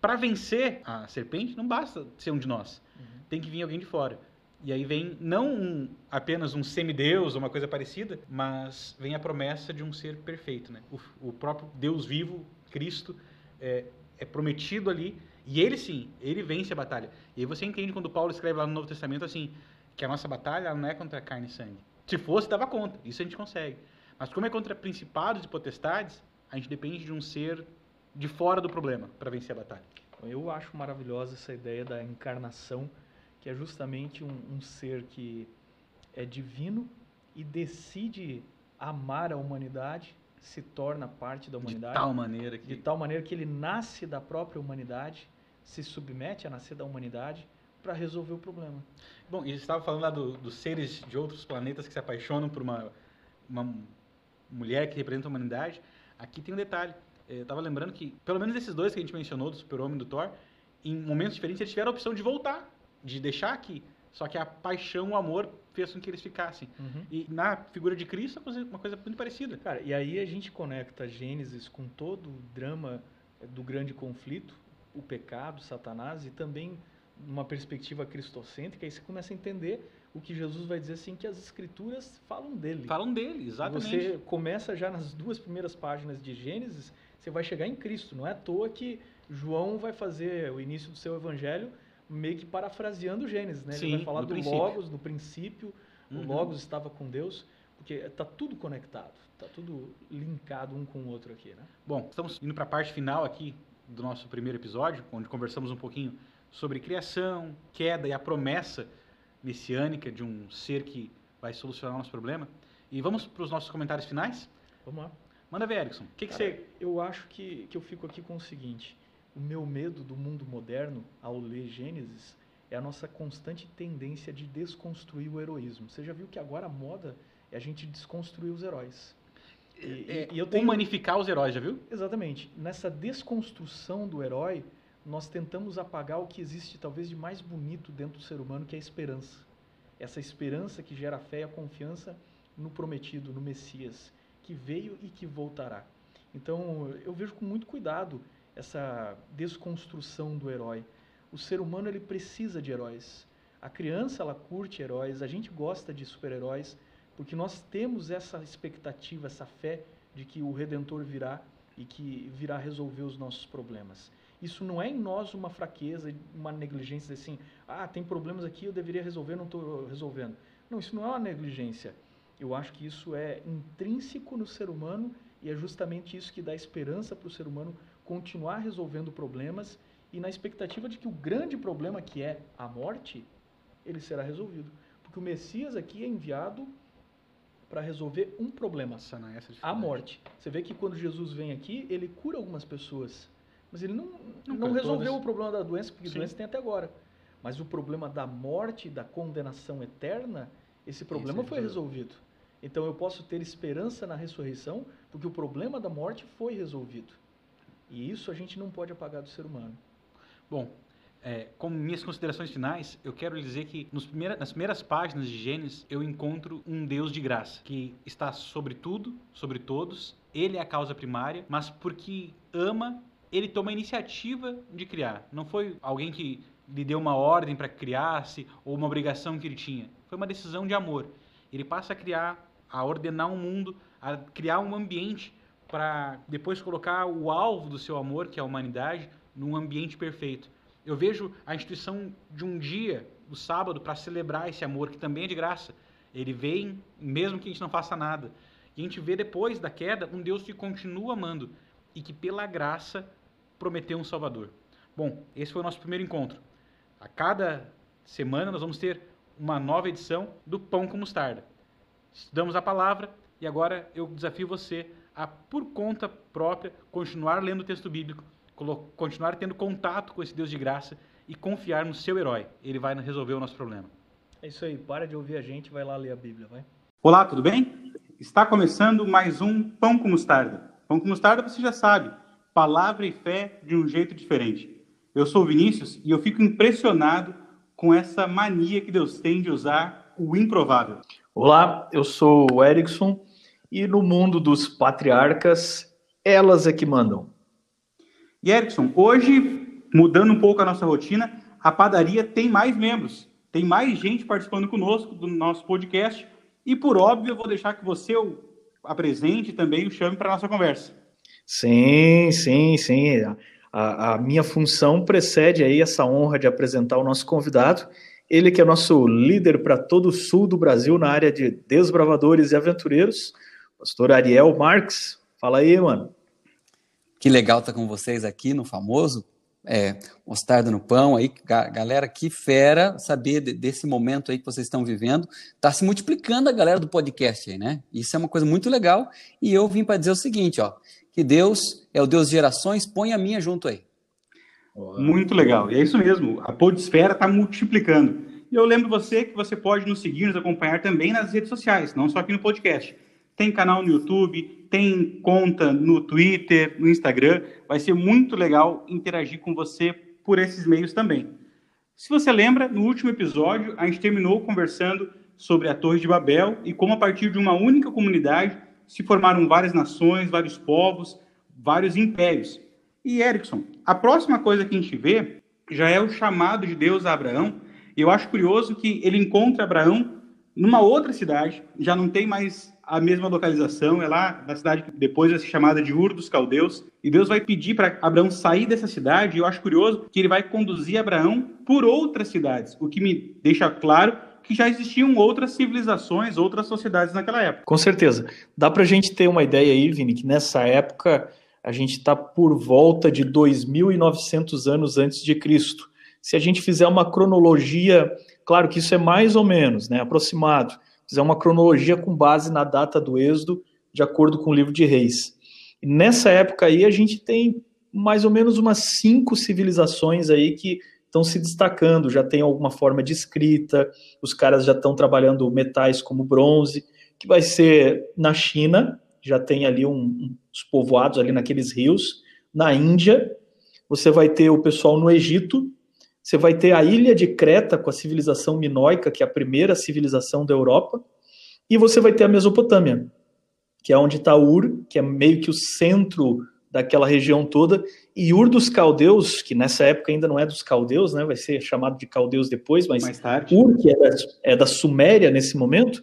Para vencer a serpente, não basta ser um de nós. Uhum. Tem que vir alguém de fora. E aí vem não um- apenas um semideus ou uma coisa parecida, mas vem a promessa de um ser perfeito. Né? O, o próprio Deus vivo, Cristo, é, é prometido ali. E ele sim, ele vence a batalha. E aí você entende quando Paulo escreve lá no Novo Testamento assim, que a nossa batalha não é contra carne e sangue. Se fosse, dava conta. Isso a gente consegue. Mas como é contra principados e potestades, a gente depende de um ser de fora do problema para vencer a batalha. Eu acho maravilhosa essa ideia da encarnação, que é justamente um, um ser que é divino e decide amar a humanidade, se torna parte da De humanidade, tal maneira de que tal maneira que ele nasce da própria humanidade, se submete a nascer da humanidade para resolver o problema. Bom, e estava falando lá do- dos seres de outros planetas que se apaixonam por uma, uma mulher que representa a humanidade. Aqui tem um detalhe. Eh, Eu estava lembrando que, pelo menos esses dois que a gente mencionou, do Super-Homem e do Thor, em momentos diferentes eles tiveram a opção de voltar, de deixar aqui. Só que a paixão, o amor, fez com que eles ficassem. E na figura de Cristo, é uma coisa- muito parecida. Cara, e aí a gente conecta Gênesis com todo o drama do grande conflito, o pecado, Satanás, e também uma perspectiva cristocêntrica, aí você começa a entender o que Jesus vai dizer assim, que as escrituras falam dele. Falam dele, exatamente. Você começa já nas duas primeiras páginas de Gênesis, você vai chegar em Cristo. Não é à toa que João vai fazer o início do seu evangelho meio que parafraseando Gênesis, né? Sim, Ele vai falar do princípio. Logos, do princípio, Uhum. o Logos estava com Deus, porque está tudo conectado, está tudo linkado um com o outro aqui, né? Bom, estamos indo para a parte final aqui do nosso primeiro episódio, onde conversamos um pouquinho sobre criação, queda e a promessa messiânica de um ser que vai solucionar o nosso problema. E vamos para os nossos comentários finais? Vamos lá. Manda ver, Erickson. O que, que você. Eu acho que, que eu fico aqui com o seguinte: o meu medo do mundo moderno, ao ler Gênesis, é a nossa constante tendência de desconstruir o heroísmo. Você já viu que agora a moda é a gente desconstruir os heróis. E, e- é, e eu tenho. Humanificar os heróis, já viu? Exatamente. Nessa desconstrução do herói, nós tentamos apagar o que existe talvez de mais bonito dentro do ser humano, que é a esperança. Essa esperança que gera a fé e a confiança no prometido, no Messias, que veio e que voltará. Então, eu vejo com muito cuidado essa desconstrução do herói. O ser humano ele precisa de heróis. A criança ela curte heróis, a gente gosta de super-heróis, porque nós temos essa expectativa, essa fé de que o redentor virá e que virá resolver os nossos problemas. Isso não é em nós uma fraqueza, uma negligência assim, ah, tem problemas aqui, eu deveria resolver, não estou resolvendo. Não, isso não é uma negligência. Eu acho que isso é intrínseco no ser humano e é justamente isso que dá esperança para o ser humano continuar resolvendo problemas e na expectativa de que o grande problema que é a morte, ele será resolvido. Porque o Messias aqui é enviado para resolver um problema, Sanar essa a dificuldade. morte. Você vê que quando Jesus vem aqui, ele cura algumas pessoas, mas ele não, Não não, resolveu todas. o problema da doença, porque Sim. doença tem até agora. Mas o problema da morte, da condenação eterna, esse problema ele foi resolvido. Então eu posso ter esperança na ressurreição, porque o problema da morte foi resolvido. E isso a gente não pode apagar do ser humano. Bom, é, como minhas considerações finais, eu quero dizer que primeira- nas primeiras páginas de Gênesis eu encontro um Deus de graça que está sobre tudo, sobre todos. Ele é a causa primária, mas porque ama, ele toma a iniciativa de criar. Não foi alguém que lhe deu uma ordem para que criasse ou uma obrigação que ele tinha. Foi uma decisão de amor. Ele passa a criar, a ordenar um mundo, a criar um ambiente para depois colocar o alvo do seu amor, que é a humanidade, num ambiente perfeito. Eu vejo a instituição de um dia, o sábado, para celebrar esse amor, que também é de graça. Ele vem, mesmo que a gente não faça nada. E a gente vê depois da queda um Deus que continua amando e que, pela graça, prometeu um Salvador. Bom, esse foi o nosso primeiro encontro. A cada semana nós vamos ter uma nova edição do Pão com Mostarda. Estudamos a palavra e agora eu desafio você a, por conta própria, continuar lendo o texto bíblico, continuar tendo contato com esse Deus de graça e confiar no seu herói. Ele vai resolver o nosso problema. É isso aí, para de ouvir a gente, vai lá ler a Bíblia, vai. Olá, tudo bem? Está começando mais um Pão com Mostarda. Pão com Mostarda você já sabe, palavra e fé de um jeito diferente. Eu sou o Vinícius e eu fico impressionado com essa mania que Deus tem de usar o improvável. Olá, eu sou o Erickson e no mundo dos patriarcas, elas é que mandam. E Erickson, hoje, mudando um pouco a nossa rotina, a padaria tem mais membros, tem mais gente participando conosco do nosso podcast e, por óbvio, eu vou deixar que você o apresente também o chame para a nossa conversa. Sim, sim, sim. A, a, minha função precede aí essa honra de apresentar o nosso convidado. Ele que é nosso líder para todo o sul do Brasil na área de desbravadores e aventureiros, pastor Ariel Marques. Fala aí, mano. Que legal estar com vocês aqui no famoso é, mostarda no pão aí, galera, que fera saber desse momento aí que vocês estão vivendo. Está se multiplicando a galera do podcast aí, né? Isso é uma coisa muito legal. E eu vim para dizer o seguinte, ó, que Deus é o Deus de gerações, põe a minha junto aí. Muito legal. E é isso mesmo, a podesfera está multiplicando. E eu lembro você que você pode nos seguir, nos acompanhar também nas redes sociais, não só aqui no podcast. Tem canal no YouTube, tem conta no Twitter, no Instagram. Vai ser muito legal interagir com você por esses meios também. Se você lembra, no último episódio, a gente terminou conversando sobre a Torre de Babel e como, a partir de uma única comunidade, se formaram várias nações, vários povos, vários impérios. E Erickson, a próxima coisa que a gente vê já é o chamado de Deus a Abraão. E eu acho curioso que ele encontra Abraão numa outra cidade, já não tem mais a mesma localização, é lá na cidade que depois vai ser chamada de Ur dos Caldeus, e Deus vai pedir para Abraão sair dessa cidade, e eu acho curioso que ele vai conduzir Abraão por outras cidades, o que me deixa claro que já existiam outras civilizações, outras sociedades naquela época. Com certeza. Dá para a gente ter uma ideia aí, Vini, que nessa época a gente está por volta de 2.900 anos antes de Cristo. Se a gente fizer uma cronologia, claro que isso é mais ou menos, né, aproximado, fizer uma cronologia com base na data do Êxodo, de acordo com o livro de Reis. E nessa época aí a gente tem mais ou menos umas cinco civilizações aí que estão se destacando, já tem alguma forma de escrita, os caras já estão trabalhando metais como bronze, que vai ser na China, já tem ali um, um, os povoados ali naqueles rios, na Índia, você vai ter o pessoal no Egito, você vai ter a ilha de Creta com a civilização minoica, que é a primeira civilização da Europa, e você vai ter a Mesopotâmia, que é onde está Ur, que é meio que o centro daquela região toda, e Ur dos Caldeus, que nessa época ainda não é dos Caldeus, né, vai ser chamado de Caldeus depois, mas Ur, que é da, é da Suméria nesse momento,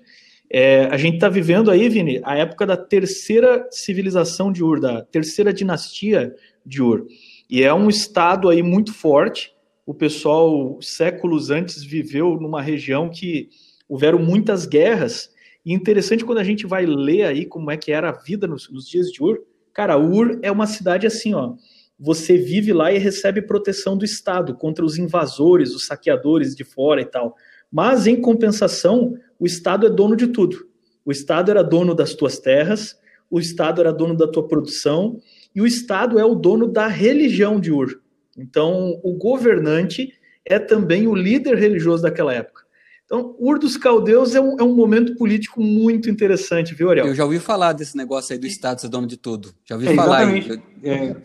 é, a gente está vivendo aí, Vini, a época da terceira civilização de Ur, da terceira dinastia de Ur. E é um estado aí muito forte, o pessoal, séculos antes, viveu numa região que houveram muitas guerras. E interessante quando a gente vai ler aí como é que era a vida nos, nos dias de Ur. Cara, Ur é uma cidade assim, ó. Você vive lá e recebe proteção do Estado contra os invasores, os saqueadores de fora e tal. Mas, em compensação, o Estado é dono de tudo. O Estado era dono das tuas terras, o Estado era dono da tua produção, e o Estado é o dono da religião de Ur. Então, o governante é também o líder religioso daquela época. Então, Ur dos Caldeus é um, é um momento político muito interessante, viu, Ariel? Eu já ouvi falar desse negócio aí do Estado ser dono de tudo. Já ouvi é, falar. Exatamente. É,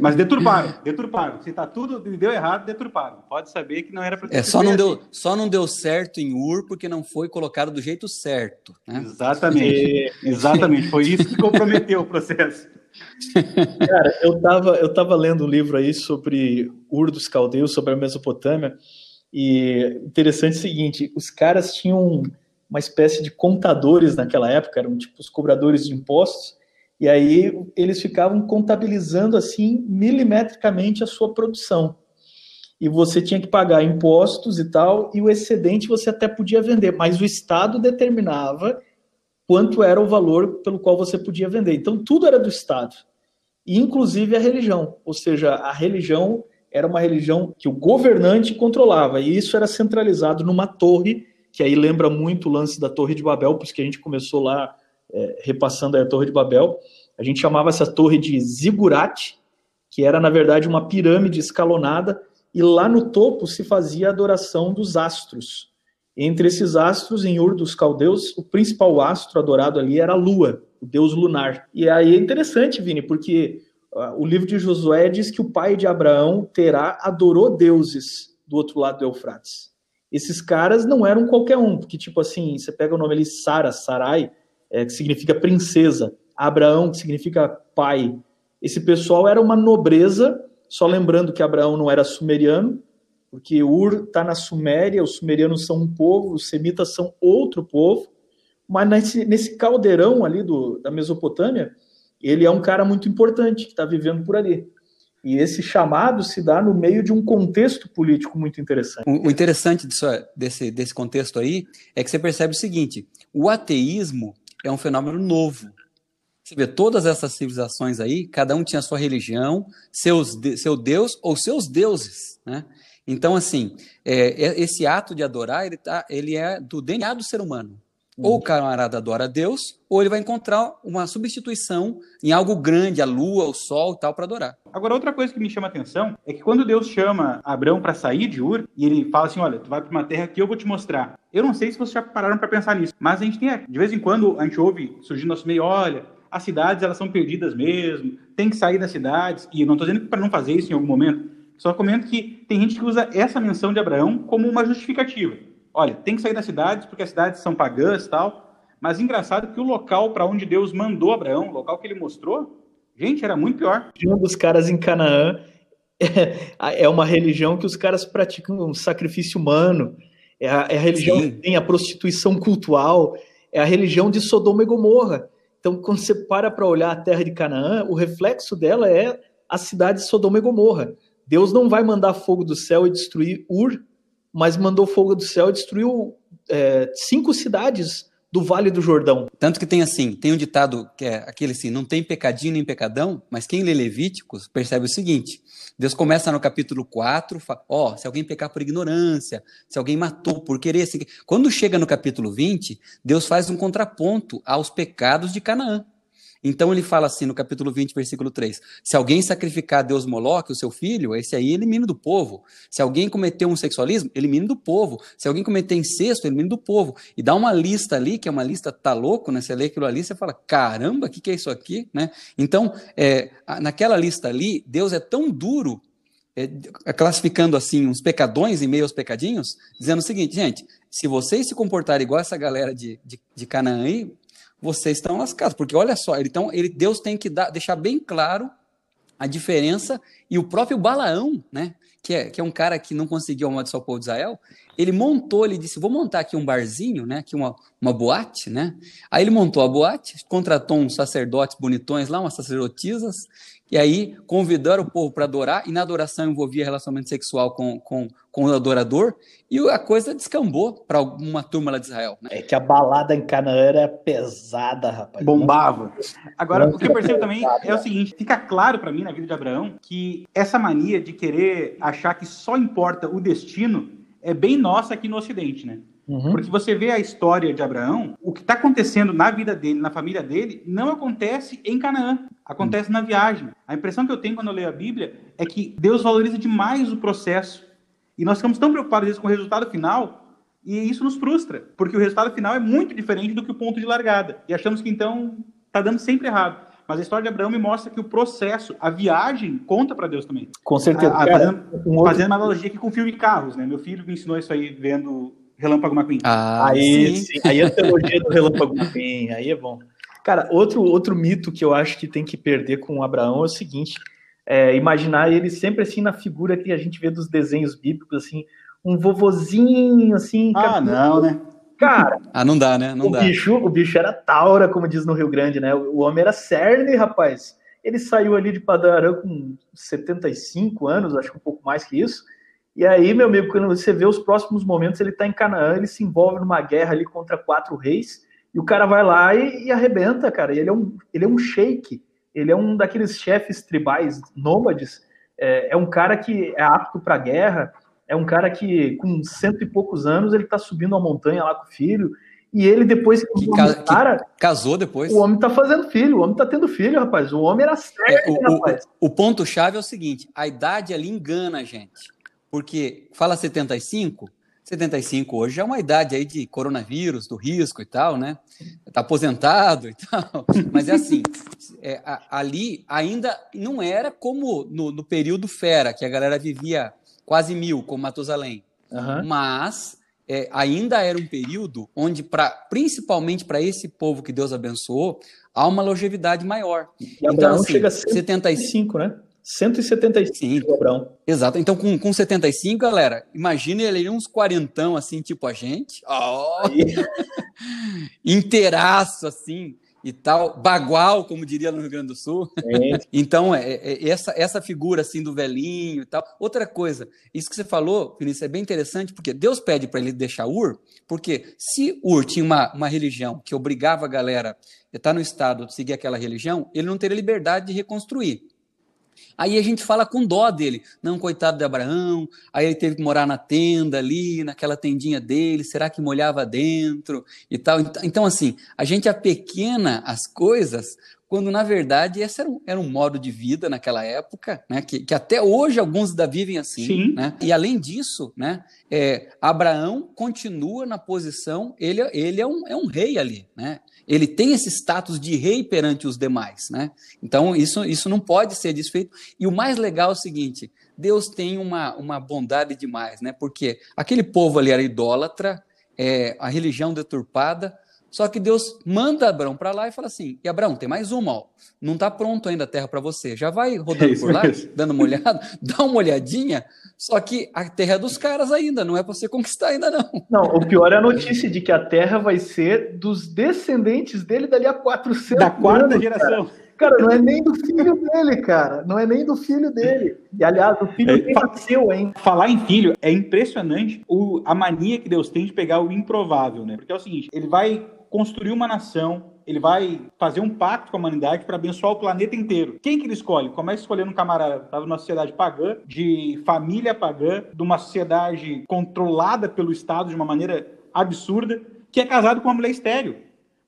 mas deturparam, deturparam. Se tá tudo deu errado, deturparam. Pode saber que não era para É, só não deu, só não deu certo em Ur porque não foi colocado do jeito certo, né? Exatamente. Exatamente, foi isso que comprometeu o processo. Cara, eu tava, eu tava lendo um livro aí sobre Ur dos Caldeus, sobre a Mesopotâmia, e interessante é o seguinte, os caras tinham uma espécie de contadores naquela época, eram tipo os cobradores de impostos, e aí eles ficavam contabilizando assim milimetricamente a sua produção. E você tinha que pagar impostos e tal, e o excedente você até podia vender, mas o Estado determinava quanto era o valor pelo qual você podia vender. Então, tudo era do Estado, inclusive a religião. Ou seja, a religião era uma religião que o governante controlava, e isso era centralizado numa torre, que aí lembra muito o lance da Torre de Babel, por isso que a gente começou lá é, repassando a Torre de Babel. A gente chamava essa torre de Zigurat, que era, na verdade, uma pirâmide escalonada, e lá no topo se fazia a adoração dos astros. Entre esses astros, em Ur dos Caldeus, o principal astro adorado ali era a Lua, o deus lunar. E aí é interessante, Vini, porque uh, o livro de Josué diz que o pai de Abraão, Terá, adorou deuses do outro lado do Eufrates. Esses caras não eram qualquer um, porque, tipo assim, você pega o nome ali, Sara, Sarai, é, que significa princesa, Abraão, que significa pai. Esse pessoal era uma nobreza, só lembrando que Abraão não era sumeriano, porque Ur está na Suméria, os sumerianos são um povo, os semitas são outro povo, mas nesse, nesse caldeirão ali do, da Mesopotâmia, ele é um cara muito importante que está vivendo por ali. E esse chamado se dá no meio de um contexto político muito interessante. O, interessante disso, desse, desse contexto aí é que você percebe o seguinte: o ateísmo é um fenômeno novo. Você vê todas essas civilizações aí, cada um tinha sua religião, seus, seu Deus ou seus deuses, né? Então, assim, é, é, esse ato de adorar, ele, tá, ele é do DNA do ser humano. Uhum. Ou o camarada adora a Deus, ou ele vai encontrar uma substituição em algo grande, a lua, o sol e tal, para adorar. Agora, outra coisa que me chama a atenção é que quando Deus chama Abraão para sair de Ur, e ele fala assim: Olha, tu vai para uma terra que eu vou te mostrar. Eu não sei se vocês já pararam para pensar nisso, mas a gente tem, de vez em quando, a gente ouve surgindo nosso meio: olha, as cidades elas são perdidas mesmo, tem que sair das cidades, e eu não estou dizendo para não fazer isso em algum momento, só comento que tem gente que usa essa menção de Abraão como uma justificativa. Olha, tem que sair das cidades porque as cidades são pagãs e tal. Mas engraçado que o local para onde Deus mandou Abraão, o local que ele mostrou, gente, era muito pior. Um dos caras em Canaã é, uma religião que os caras praticam um sacrifício humano. É a, é a religião Sim. que tem a prostituição cultural. É a religião de Sodoma e Gomorra. Então, quando você para para olhar a terra de Canaã, o reflexo dela é a cidade de Sodoma e Gomorra. Deus não vai mandar fogo do céu e destruir Ur, mas mandou fogo do céu e destruiu é, cinco cidades do Vale do Jordão. Tanto que tem assim, tem um ditado que é aquele assim, não tem pecadinho nem pecadão, mas quem lê Levíticos percebe o seguinte, Deus começa no capítulo 4, ó, oh, se alguém pecar por ignorância, se alguém matou por querer, assim, quando chega no capítulo 20, Deus faz um contraponto aos pecados de Canaã. Então ele fala assim no capítulo 20, versículo 3: Se alguém sacrificar a Deus Moloque, o seu filho, esse aí elimina do povo. Se alguém cometer um sexualismo, elimina do povo. Se alguém cometer incesto, elimina do povo. E dá uma lista ali, que é uma lista, tá louco, né? Você lê aquilo ali, você fala: caramba, o que, que é isso aqui? Né? Então, é, naquela lista ali, Deus é tão duro é, classificando assim uns pecadões em meio aos pecadinhos, dizendo o seguinte, gente, se vocês se comportarem igual essa galera de, de, de Canaã aí, vocês estão lascados. Porque olha só, então ele, Deus tem que dar, deixar bem claro a diferença, e o próprio Balaão, né, que é, que é um cara que não conseguiu amaldiçoar o povo de Israel, ele montou, ele disse, vou montar aqui um barzinho, né, aqui uma, uma boate, né, aí ele montou a boate, contratou uns sacerdotes bonitões lá, umas sacerdotisas, e aí convidaram o povo para adorar, e na adoração envolvia relacionamento sexual com, com, com o adorador, e a coisa descambou para alguma turma lá de Israel. Né? É que a balada em Canaã era pesada, rapaz. Bombava. Agora, o que eu percebo também é o seguinte: fica claro para mim na vida de Abraão que essa mania de querer achar que só importa o destino é bem nossa aqui no Ocidente, né? Uhum. Porque você vê a história de Abraão, o que está acontecendo na vida dele, na família dele, não acontece em Canaã, acontece uhum. na viagem. A impressão que eu tenho quando eu leio a Bíblia é que Deus valoriza demais o processo. E nós ficamos tão preocupados com o resultado final, e isso nos frustra, porque o resultado final é muito diferente do que o ponto de largada. E achamos que então está dando sempre errado. Mas a história de Abraão me mostra que o processo, a viagem, conta para Deus também. Com certeza. A, a, fazendo, um outro... fazendo uma analogia aqui com filme Carros, né? Meu filho me ensinou isso aí vendo Relâmpago McQueen. Ah, aí, sim. aí a teologia do Relâmpago McQueen, aí é bom. Cara, outro, outro mito que eu acho que tem que perder com Abraão é o seguinte: é, imaginar ele sempre assim na figura que a gente vê dos desenhos bíblicos, assim, um vovozinho, assim. Ah, não, né? Cara. Ah, não dá, né? Não o dá. Bicho, o bicho era taura, como diz no Rio Grande, né? O homem era cerne, rapaz. Ele saiu ali de Padarã com 75 anos, acho que um pouco mais que isso. E aí, meu amigo, quando você vê os próximos momentos, ele está em Canaã, ele se envolve numa guerra ali contra quatro reis, e o cara vai lá e, e arrebenta, cara. E ele é um, ele é um sheik, ele é um daqueles chefes tribais nômades é, é um cara que é apto para guerra, é um cara que, com cento e poucos anos, ele está subindo a montanha lá com o filho. E ele, depois que, ca cara, que casou depois. O homem tá fazendo filho, o homem tá tendo filho, rapaz. O homem era sério, é, o, rapaz. O, o ponto-chave é o seguinte: a idade ali engana a gente. Porque fala 75, 75 hoje é uma idade aí de coronavírus, do risco e tal, né? Tá aposentado e tal. Mas é assim, é, a, ali ainda não era como no, no período fera, que a galera vivia quase mil, como Matusalém. Uhum. Mas é, ainda era um período onde, pra, principalmente para esse povo que Deus abençoou, há uma longevidade maior. E então, assim, chega a 75, 75 né? 175 Abraão. Exato. Então, com, com 75, galera, imagine ele uns quarentão, assim, tipo a gente. Oh! Inteiraço, assim e tal, bagual, como diria no Rio Grande do Sul. É. então, é, é, essa, essa figura assim do velhinho e tal. Outra coisa, isso que você falou, Vinícius, é bem interessante, porque Deus pede para ele deixar Ur, porque se Ur tinha uma, uma religião que obrigava a galera a estar no estado de seguir aquela religião, ele não teria liberdade de reconstruir. Aí a gente fala com dó dele. Não, coitado de Abraão. Aí ele teve que morar na tenda ali, naquela tendinha dele. Será que molhava dentro e tal? Então, assim, a gente apequena as coisas quando, na verdade, esse era um, era um modo de vida naquela época, né? Que, que até hoje alguns ainda vivem assim. Sim. Né? E, além disso, né? É, Abraão continua na posição, ele, ele é, um, é um rei ali, né? Ele tem esse status de rei perante os demais, né? Então isso, isso não pode ser desfeito. E o mais legal é o seguinte: Deus tem uma, uma bondade demais, né? Porque aquele povo ali era idólatra, é, a religião deturpada, só que Deus manda Abraão para lá e fala assim: e Abraão, tem mais uma, ó. não está pronto ainda a terra para você. Já vai rodando é por lá, mesmo. dando uma olhada, dá uma olhadinha. Só que a terra é dos caras ainda, não é para você conquistar ainda não. Não, o pior é a notícia de que a terra vai ser dos descendentes dele dali a 400 Da quarta anos, geração. Cara. Cara, não é nem do filho dele, cara. Não é nem do filho dele. E, aliás, o filho é, nasceu, hein? Falar em filho é impressionante o, a mania que Deus tem de pegar o improvável, né? Porque é o seguinte, ele vai construir uma nação, ele vai fazer um pacto com a humanidade para abençoar o planeta inteiro. Quem que ele escolhe? Começa escolhendo um camarada que estava numa sociedade pagã, de família pagã, de uma sociedade controlada pelo Estado de uma maneira absurda, que é casado com uma mulher estéreo.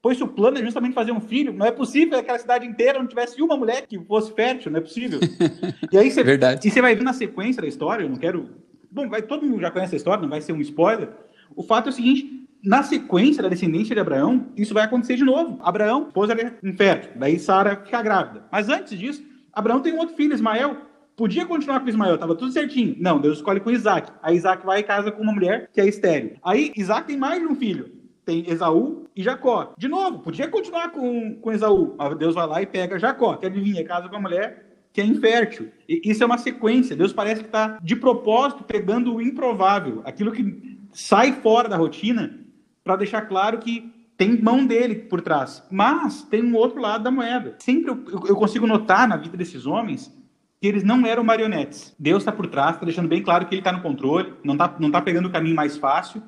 Pois o plano é justamente fazer um filho, não é possível que aquela cidade inteira não tivesse uma mulher que fosse fértil, não é possível. E aí você, Verdade. E você vai ver na sequência da história, eu não quero. Bom, vai, todo mundo já conhece a história, não vai ser um spoiler. O fato é o seguinte: na sequência da descendência de Abraão, isso vai acontecer de novo. Abraão, esposa é infértil, daí Sara fica grávida. Mas antes disso, Abraão tem um outro filho, Ismael. Podia continuar com Ismael, estava tudo certinho. Não, Deus escolhe com Isaac. Aí Isaac vai e casa com uma mulher que é estéreo. Aí Isaac tem mais de um filho. Tem Esaú e Jacó. De novo, podia continuar com, com Esaú. Mas Deus vai lá e pega Jacó, que adivinha, casa com uma mulher que é infértil. E isso é uma sequência. Deus parece que está de propósito pegando o improvável, aquilo que sai fora da rotina para deixar claro que tem mão dele por trás. Mas tem um outro lado da moeda. Sempre eu, eu consigo notar na vida desses homens que eles não eram marionetes. Deus está por trás, está deixando bem claro que ele está no controle, não está não tá pegando o caminho mais fácil.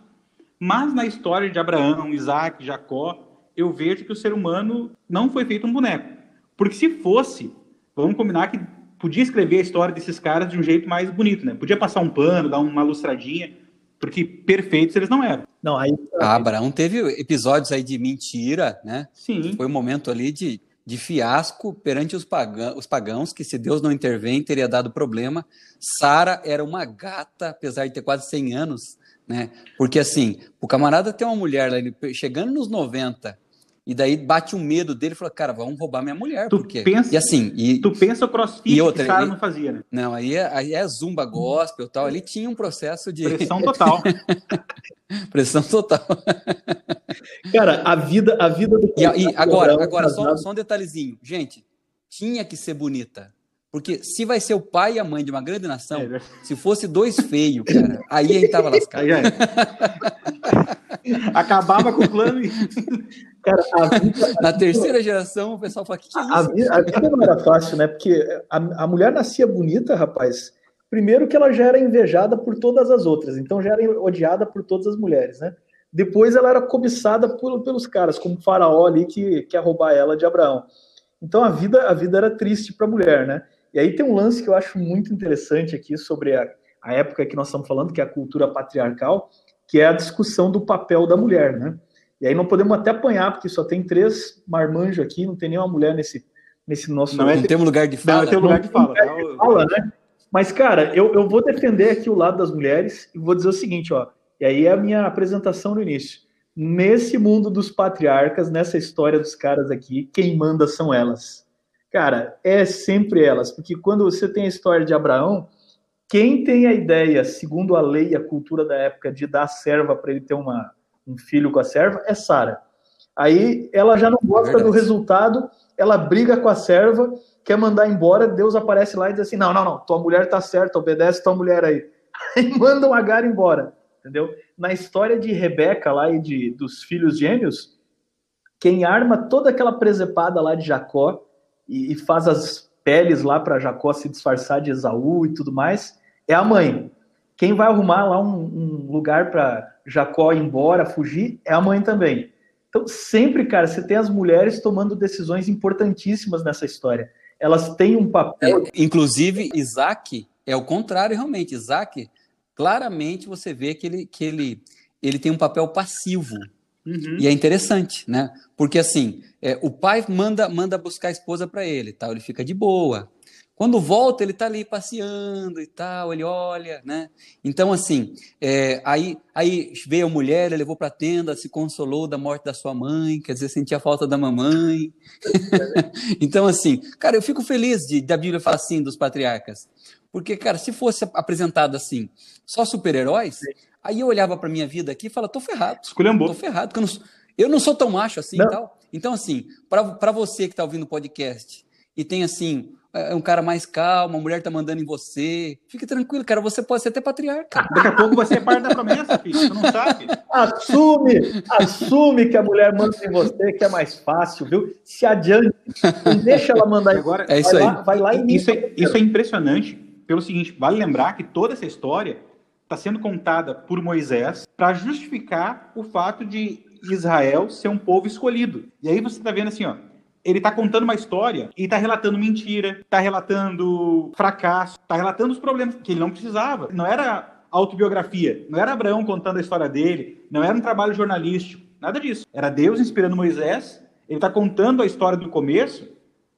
Mas na história de Abraão, Isaac, Jacó, eu vejo que o ser humano não foi feito um boneco. Porque se fosse, vamos combinar que podia escrever a história desses caras de um jeito mais bonito, né? Podia passar um pano, dar uma lustradinha, porque perfeitos eles não eram. Não, aí. Ah, Abraão teve episódios aí de mentira, né? Sim. Foi um momento ali de, de fiasco perante os, pagãos, os pagãos, que se Deus não intervém, teria dado problema. Sara era uma gata, apesar de ter quase 100 anos, né? Porque assim, o camarada tem uma mulher lá, chegando nos 90, e daí bate um medo dele e fala, cara, vamos roubar minha mulher. Tu porque... pensa, e assim, e, tu pensa o crossfit e outra, que o cara não fazia, né? Não, aí é, aí é zumba gospel e tal. Ele tinha um processo de. Pressão total. Pressão total. cara, a vida, a vida do. E, e agora, agora só, só um detalhezinho. Gente, tinha que ser bonita. Porque se vai ser o pai e a mãe de uma grande nação, é, se fosse dois feios, cara, aí a gente tava lascado. Acabava com o plano e. Cara, vida, Na terceira geração, o pessoal fala: que, que é isso? A vida, a vida, não era fácil, né? Porque a, a mulher nascia bonita, rapaz. Primeiro que ela já era invejada por todas as outras, então já era odiada por todas as mulheres, né? Depois ela era cobiçada por, pelos caras, como o faraó ali que quer roubar ela de Abraão. Então a vida, a vida era triste para a mulher, né? E aí tem um lance que eu acho muito interessante aqui sobre a, a época que nós estamos falando, que é a cultura patriarcal, que é a discussão do papel da mulher, né? E aí não podemos até apanhar, porque só tem três marmanjos aqui, não tem nenhuma mulher nesse, nesse nosso... Não, é, não tem lugar de fala. Não, tem lugar de fala. Lugar de fala né? Mas, cara, eu, eu vou defender aqui o lado das mulheres e vou dizer o seguinte, ó, e aí é a minha apresentação no início. Nesse mundo dos patriarcas, nessa história dos caras aqui, quem manda são elas. Cara, é sempre elas, porque quando você tem a história de Abraão, quem tem a ideia, segundo a lei e a cultura da época, de dar serva para ele ter uma, um filho com a serva, é Sara. Aí ela já não gosta é do resultado, ela briga com a serva, quer mandar embora, Deus aparece lá e diz assim: não, não, não, tua mulher tá certa, obedece tua mulher aí. Aí manda o Agar embora, entendeu? Na história de Rebeca lá e de, dos filhos gêmeos, quem arma toda aquela presepada lá de Jacó e, e faz as peles lá para Jacó se disfarçar de Esaú e tudo mais, é a mãe. Quem vai arrumar lá um, um lugar para Jacó ir embora, fugir, é a mãe também. Então, sempre, cara, você tem as mulheres tomando decisões importantíssimas nessa história. Elas têm um papel. É, inclusive, Isaac é o contrário, realmente. Isaac, claramente você vê que ele, que ele, ele tem um papel passivo. Uhum. E é interessante, né? Porque assim, é, o pai manda manda buscar a esposa para ele, tal, ele fica de boa. Quando volta, ele está ali passeando e tal, ele olha, né? Então, assim, é, aí, aí veio a mulher, ele levou para a tenda, se consolou da morte da sua mãe, quer dizer, sentia falta da mamãe. então, assim, cara, eu fico feliz de, da Bíblia falar assim dos patriarcas. Porque, cara, se fosse apresentado assim, só super-heróis, Aí eu olhava para minha vida aqui e falava, tô ferrado. Esculhambou. Tô ferrado, porque eu não, eu não sou tão macho assim não. e tal. Então, assim, para você que está ouvindo o podcast e tem, assim, é, é um cara mais calmo, a mulher tá mandando em você, fique tranquilo, cara, você pode ser até patriarca. Daqui a pouco você é parte da promessa, filho, você não sabe. Assume, assume que a mulher manda em você, que é mais fácil, viu? Se adiante, não deixa ela mandar em Agora, é isso vai aí. Lá, vai lá e isso é, isso é impressionante, pelo seguinte, vale lembrar que toda essa história está sendo contada por Moisés para justificar o fato de Israel ser um povo escolhido. E aí você está vendo assim, ó, ele está contando uma história e está relatando mentira, está relatando fracasso, está relatando os problemas que ele não precisava. Não era autobiografia, não era Abraão contando a história dele, não era um trabalho jornalístico, nada disso. Era Deus inspirando Moisés, ele está contando a história do começo,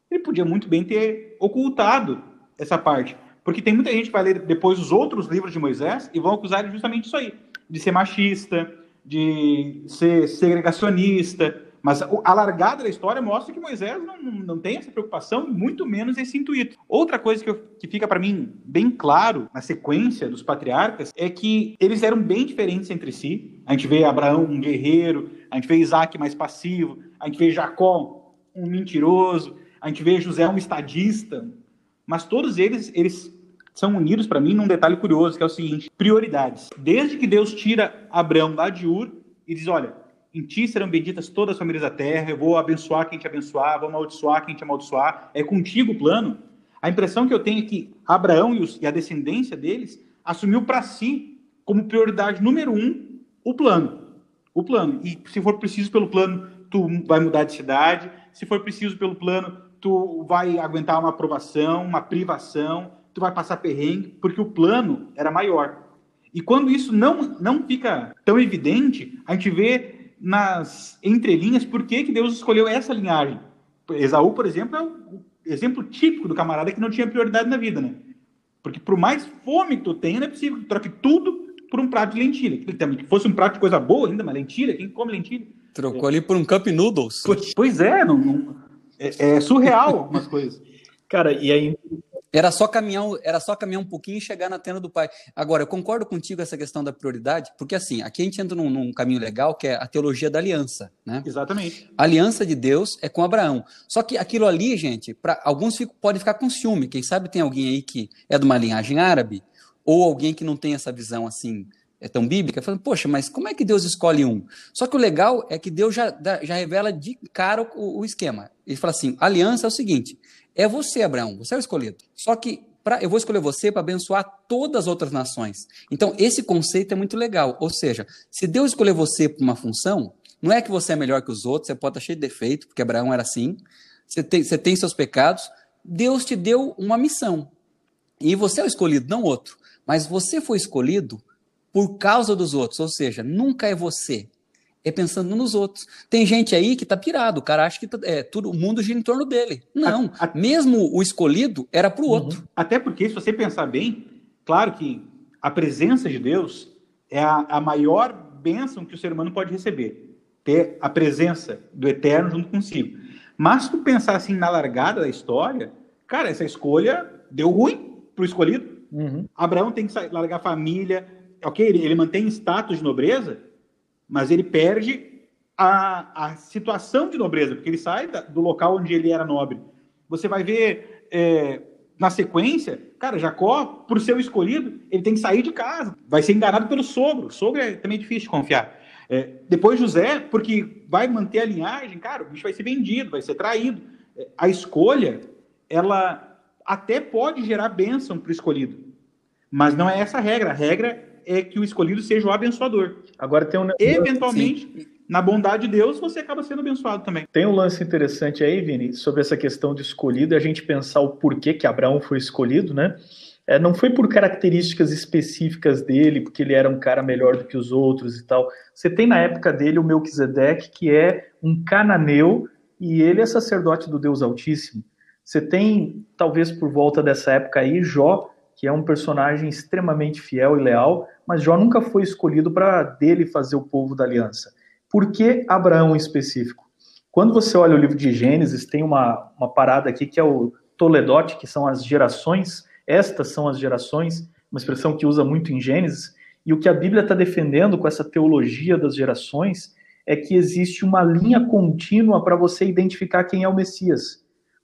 ele podia muito bem ter ocultado essa parte. Porque tem muita gente que vai ler depois os outros livros de Moisés e vão acusar ele justamente isso aí, de ser machista, de ser segregacionista. Mas a largada da história mostra que Moisés não, não tem essa preocupação, muito menos esse intuito. Outra coisa que, eu, que fica para mim bem claro na sequência dos patriarcas é que eles eram bem diferentes entre si. A gente vê Abraão, um guerreiro, a gente vê Isaac mais passivo, a gente vê Jacó, um mentiroso, a gente vê José, um estadista, mas todos eles, eles são unidos para mim num detalhe curioso, que é o seguinte: prioridades. Desde que Deus tira Abraão lá de Ur e diz: Olha, em ti serão benditas todas as famílias da terra, eu vou abençoar quem te abençoar, vou amaldiçoar quem te amaldiçoar, é contigo o plano. A impressão que eu tenho é que Abraão e, os, e a descendência deles assumiu para si como prioridade número um o plano. O plano. E se for preciso pelo plano, tu vai mudar de cidade. Se for preciso pelo plano, tu vai aguentar uma aprovação, uma privação, tu vai passar perrengue, porque o plano era maior. E quando isso não, não fica tão evidente, a gente vê nas entrelinhas por que, que Deus escolheu essa linhagem. Esaú, por exemplo, é o exemplo típico do camarada que não tinha prioridade na vida, né? Porque por mais fome que tu tenha, não é possível que tu troque tudo por um prato de lentilha. Que fosse um prato de coisa boa ainda, mas lentilha, quem come lentilha? Trocou é. ali por um cup noodles. Pois é, não, não é, é surreal algumas coisas. Cara, e aí. Era só caminhar, era só caminhar um pouquinho e chegar na tenda do pai. Agora, eu concordo contigo essa questão da prioridade, porque assim, aqui a gente entra num, num, caminho legal que é a teologia da aliança, né? Exatamente. A aliança de Deus é com Abraão. Só que aquilo ali, gente, para alguns fico, podem ficar com ciúme. Quem sabe tem alguém aí que é de uma linhagem árabe ou alguém que não tem essa visão assim é tão bíblica, falando, poxa, mas como é que Deus escolhe um? Só que o legal é que Deus já, já revela de cara o, o esquema. Ele fala assim: aliança é o seguinte: é você, Abraão, você é o escolhido. Só que pra, eu vou escolher você para abençoar todas as outras nações. Então, esse conceito é muito legal. Ou seja, se Deus escolher você para uma função, não é que você é melhor que os outros, você pode estar cheio de defeito, porque Abraão era assim. Você tem, você tem seus pecados, Deus te deu uma missão. E você é o escolhido, não outro. Mas você foi escolhido por causa dos outros, ou seja, nunca é você, é pensando nos outros. Tem gente aí que tá pirado, o cara acha que tá, é, tudo, o mundo gira em torno dele. Não, a, a, mesmo o escolhido era para o uhum. outro. Até porque, se você pensar bem, claro que a presença de Deus é a, a maior bênção que o ser humano pode receber, ter a presença do Eterno junto consigo. Mas se tu pensar assim na largada da história, cara, essa escolha deu ruim para o escolhido. Uhum. Abraão tem que largar a família, ok, ele, ele mantém status de nobreza, mas ele perde a, a situação de nobreza, porque ele sai da, do local onde ele era nobre. Você vai ver é, na sequência, cara, Jacó, por ser o escolhido, ele tem que sair de casa, vai ser enganado pelo sogro. O sogro é também difícil de confiar. É, depois José, porque vai manter a linhagem, cara, o bicho vai ser vendido, vai ser traído. É, a escolha, ela até pode gerar bênção para o escolhido, mas não é essa a regra. A regra é que o escolhido seja o abençoador. Agora tem um eventualmente Sim. na bondade de Deus você acaba sendo abençoado também. Tem um lance interessante aí, Vini, sobre essa questão de escolhido, e a gente pensar o porquê que Abraão foi escolhido, né? É, não foi por características específicas dele, porque ele era um cara melhor do que os outros e tal. Você tem na época dele o Melquisedeque, que é um cananeu, e ele é sacerdote do Deus Altíssimo. Você tem, talvez por volta dessa época aí, Jó, que é um personagem extremamente fiel e leal, mas Jó nunca foi escolhido para dele fazer o povo da aliança. Por que Abraão em específico? Quando você olha o livro de Gênesis, tem uma, uma parada aqui que é o Toledote, que são as gerações, estas são as gerações, uma expressão que usa muito em Gênesis, e o que a Bíblia está defendendo com essa teologia das gerações é que existe uma linha contínua para você identificar quem é o Messias.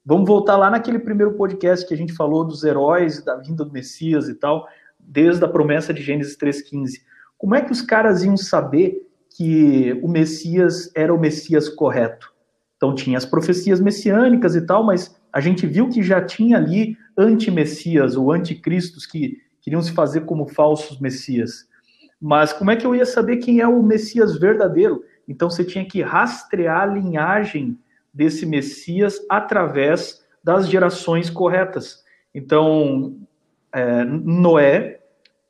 Vamos voltar lá naquele primeiro podcast que a gente falou dos heróis, da vinda do Messias e tal, desde a promessa de Gênesis 3,15. Como é que os caras iam saber que o Messias era o Messias correto? Então tinha as profecias messiânicas e tal, mas a gente viu que já tinha ali anti-messias ou anticristos que queriam se fazer como falsos messias. Mas como é que eu ia saber quem é o Messias verdadeiro? Então você tinha que rastrear a linhagem desse Messias através das gerações corretas. Então, é, Noé,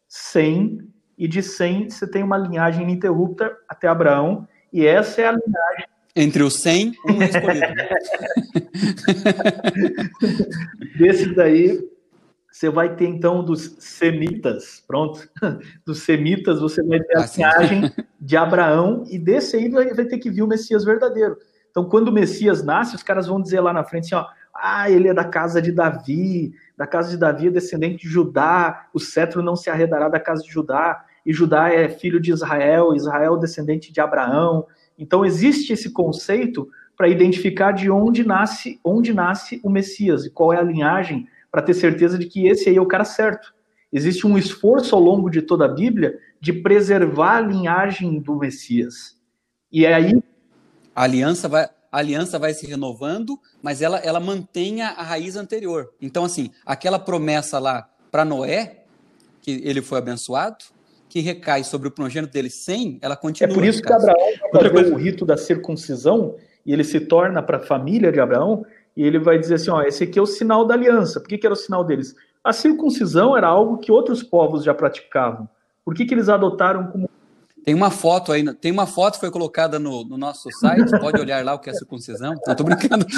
100, e de 100 você tem uma linhagem ininterrupta até Abraão, e essa é a linhagem. Entre os 100, um é escolhido. Desse daí, você vai ter então dos semitas, pronto. Dos semitas você vai ter a ah, linhagem de Abraão, e desse aí vai, vai ter que vir o Messias verdadeiro. Então, quando o Messias nasce, os caras vão dizer lá na frente assim, ó, ah, ele é da casa de Davi, da casa de Davi é descendente de Judá, o cetro não se arredará da casa de Judá, e Judá é filho de Israel, Israel é descendente de Abraão. Então existe esse conceito para identificar de onde nasce, onde nasce o Messias e qual é a linhagem para ter certeza de que esse aí é o cara certo. Existe um esforço ao longo de toda a Bíblia de preservar a linhagem do Messias. E é aí a aliança vai, a aliança vai se renovando, mas ela, ela mantém a, raiz anterior. Então, assim, aquela promessa lá para Noé, que ele foi abençoado, que recai sobre o progênito dele sem, ela continua. É por isso que Abraão vai fazer o rito da circuncisão e ele se torna para a família de Abraão e ele vai dizer assim: ó, esse aqui é o sinal da aliança. Por que, que era o sinal deles? A circuncisão era algo que outros povos já praticavam. Por que, que eles adotaram como tem uma foto aí, tem uma foto que foi colocada no, no nosso site, pode olhar lá o que é circuncisão. Não, tô brincando.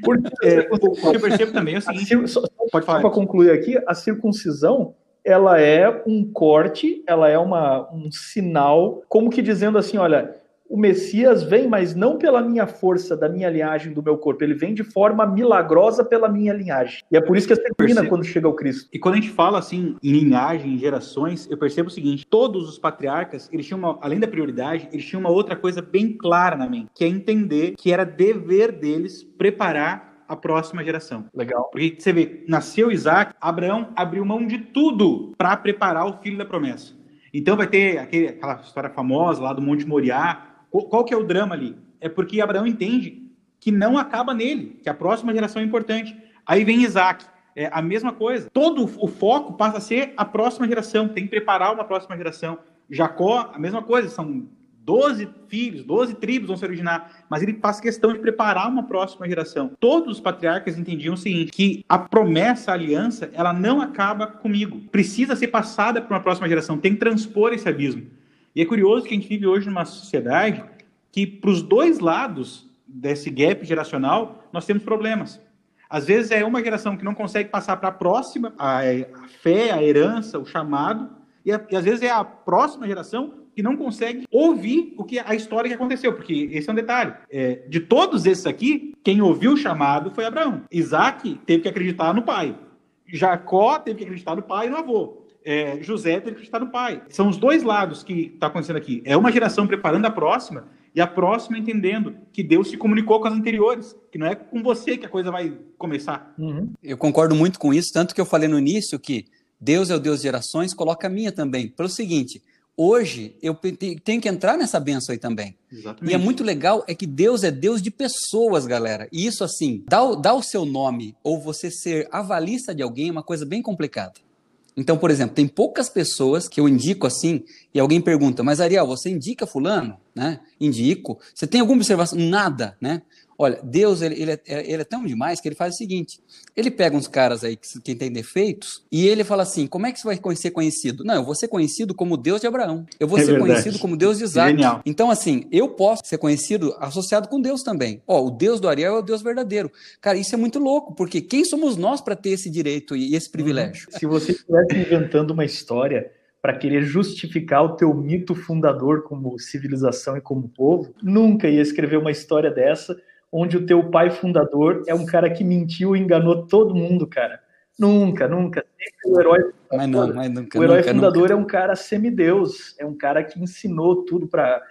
Porque é, eu percebo também é o seguinte, só, pode falar. Para concluir aqui, a circuncisão ela é um corte, ela é uma, um sinal, como que dizendo assim, olha, o Messias vem, mas não pela minha força, da minha linhagem, do meu corpo. Ele vem de forma milagrosa pela minha linhagem. E é por isso que você termina quando chega ao Cristo. E quando a gente fala assim em linhagem, em gerações, eu percebo o seguinte: todos os patriarcas, eles tinham uma, além da prioridade, eles tinham uma outra coisa bem clara na mente, que é entender que era dever deles preparar a próxima geração. Legal. Porque você vê, nasceu Isaac, Abraão abriu mão de tudo para preparar o filho da promessa. Então vai ter aquele, aquela história famosa lá do Monte Moriá, qual que é o drama ali? É porque Abraão entende que não acaba nele, que a próxima geração é importante. Aí vem Isaac, é a mesma coisa. Todo o foco passa a ser a próxima geração, tem que preparar uma próxima geração. Jacó, a mesma coisa, são Doze filhos, doze tribos vão se originar, mas ele faz questão de preparar uma próxima geração. Todos os patriarcas entendiam o seguinte, que a promessa, a aliança, ela não acaba comigo. Precisa ser passada para uma próxima geração, tem que transpor esse abismo. E é curioso que a gente vive hoje numa sociedade que, para os dois lados desse gap geracional, nós temos problemas. Às vezes é uma geração que não consegue passar para a próxima a, a, fé, a herança, o chamado, e, a, e às vezes é a próxima geração que não consegue ouvir o que a história que aconteceu, porque esse é um detalhe. É, de todos esses aqui, quem ouviu o chamado foi Abraão. Isaac teve que acreditar no pai. Jacó teve que acreditar no pai e no avô é, José teve que acreditar no pai. São os dois lados que está acontecendo aqui. É uma geração preparando a próxima e a próxima entendendo que Deus se comunicou com as anteriores, que não é com você que a coisa vai começar. Uhum. Eu concordo muito com isso, tanto que eu falei no início que Deus é o Deus de gerações, coloca a minha também. Pelo seguinte, hoje eu tenho que entrar nessa benção aí também. Exatamente. E é muito legal é que Deus é Deus de pessoas, galera. E isso assim, dar, dar o seu nome ou você ser avalista de alguém é uma coisa bem complicada. Então, por exemplo, tem poucas pessoas que eu indico assim, e alguém pergunta, mas Ariel, você indica fulano? Né? Indico. Você tem alguma observação? Nada, né? Olha, Deus, ele, ele, é, ele é tão demais que ele faz o seguinte: ele pega uns caras aí que, que tem defeitos e ele fala assim: como é que você vai ser conhecido? Não, eu vou ser conhecido como Deus de Abraão. Eu vou é ser verdade. conhecido como Deus de Isaac. Genial. Então, assim, eu posso ser conhecido associado com Deus também. Ó, o Deus do Ariel é o Deus verdadeiro. Cara, isso é muito louco, porque quem somos nós para ter esse direito e esse privilégio? Se você estivesse inventando uma história para querer justificar o teu mito fundador como civilização e como povo, nunca ia escrever uma história dessa onde o teu pai fundador é um cara que mentiu e enganou todo mundo, cara. Nunca, nunca. Sempre o herói fundador, mas não, mas nunca, o herói nunca, fundador nunca. é um cara semideus, é um cara que ensinou tudo para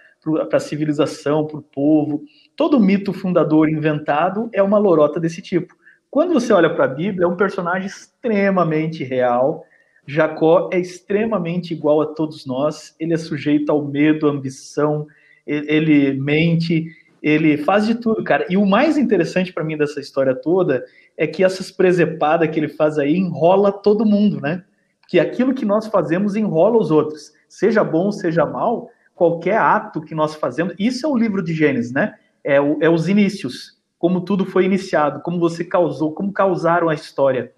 a civilização, para o povo. Todo mito fundador inventado é uma lorota desse tipo. Quando você olha para a Bíblia, é um personagem extremamente real. Jacó é extremamente igual a todos nós. Ele é sujeito ao medo, à ambição, ele mente, ele faz de tudo, cara. E o mais interessante para mim dessa história toda é que essas presepadas que ele faz aí enrola todo mundo, né? Que aquilo que nós fazemos enrola os outros. Seja bom, seja mal, qualquer ato que nós fazemos. Isso é o livro de Gênesis, né? É, o, é os inícios. Como tudo foi iniciado, como você causou, como causaram a história.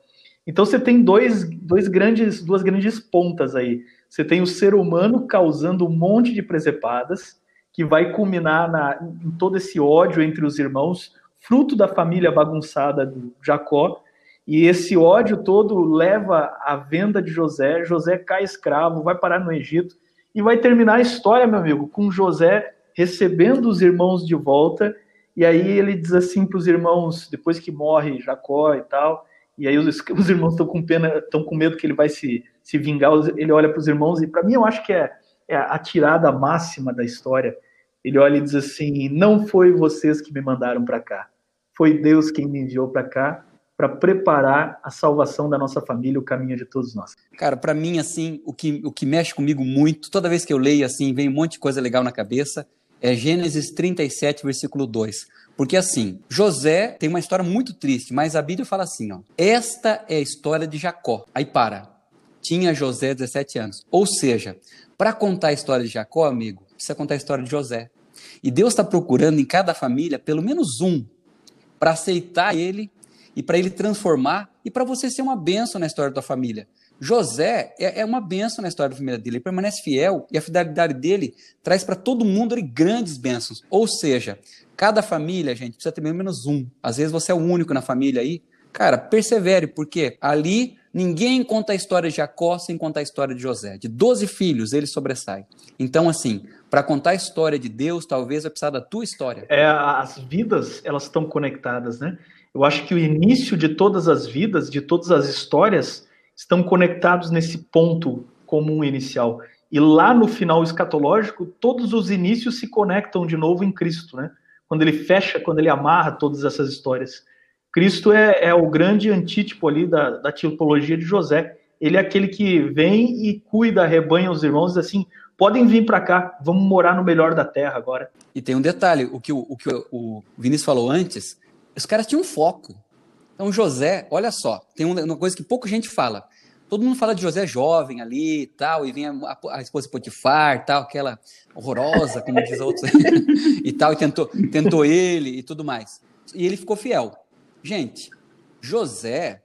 Então você tem dois, dois grandes, duas grandes pontas aí. Você tem o ser humano causando um monte de presepadas que vai culminar na, em todo esse ódio entre os irmãos, fruto da família bagunçada do Jacó. E esse ódio todo leva à venda de José. José cai escravo, vai parar no Egito e vai terminar a história, meu amigo, com José recebendo os irmãos de volta. E aí ele diz assim para os irmãos, depois que morre Jacó e tal, e aí os, os irmãos estão com pena, estão com medo que ele vai se, se vingar. Ele olha para os irmãos e para mim eu acho que é, é a tirada máxima da história ele olha e diz assim: Não foi vocês que me mandaram para cá, foi Deus quem me enviou para cá para preparar a salvação da nossa família, o caminho de todos nós. Cara, para mim, assim, o que, o que mexe comigo muito, toda vez que eu leio, assim, vem um monte de coisa legal na cabeça, é Gênesis 37, versículo 2. Porque assim, José tem uma história muito triste, mas a Bíblia fala assim, ó. Esta é a história de Jacó. Aí para. Tinha José 17 anos. Ou seja, para contar a história de Jacó, amigo, precisa contar a história de José. E Deus está procurando em cada família pelo menos um para aceitar ele e para ele transformar e para você ser uma benção na história da tua família. José é, é, uma benção na história da família dele, ele permanece fiel e a fidelidade dele traz para todo mundo ali, grandes bênçãos. Ou seja, cada família, gente, precisa ter pelo menos um. Às vezes você é o único na família aí. Cara, persevere, porque ali Ninguém conta a história de Jacó sem contar a história de José. De 12 filhos, ele sobressai. Então, assim, para contar a história de Deus, talvez vai precisar da tua história. É, as vidas, elas estão conectadas, né? Eu acho que o início de todas as vidas, de todas as histórias, estão conectados nesse ponto comum inicial. E lá no final escatológico, todos os inícios se conectam de novo em Cristo, né? Quando ele fecha, quando ele amarra todas essas histórias. Cristo é, é o grande antítipo ali da, da tipologia de José. Ele é aquele que vem e cuida, rebanha os irmãos, assim, podem vir para cá, vamos morar no melhor da terra agora. E tem um detalhe, o que o, o, que o Vinícius falou antes, os caras tinham foco. Então José, olha só, tem uma coisa que pouca gente fala. todo mundo fala de José jovem ali e tal, e vem a, a, a esposa Potifar, tal, aquela horrorosa, como diz outros, e tal, e tentou, tentou ele e tudo mais. E ele ficou fiel. Gente, José,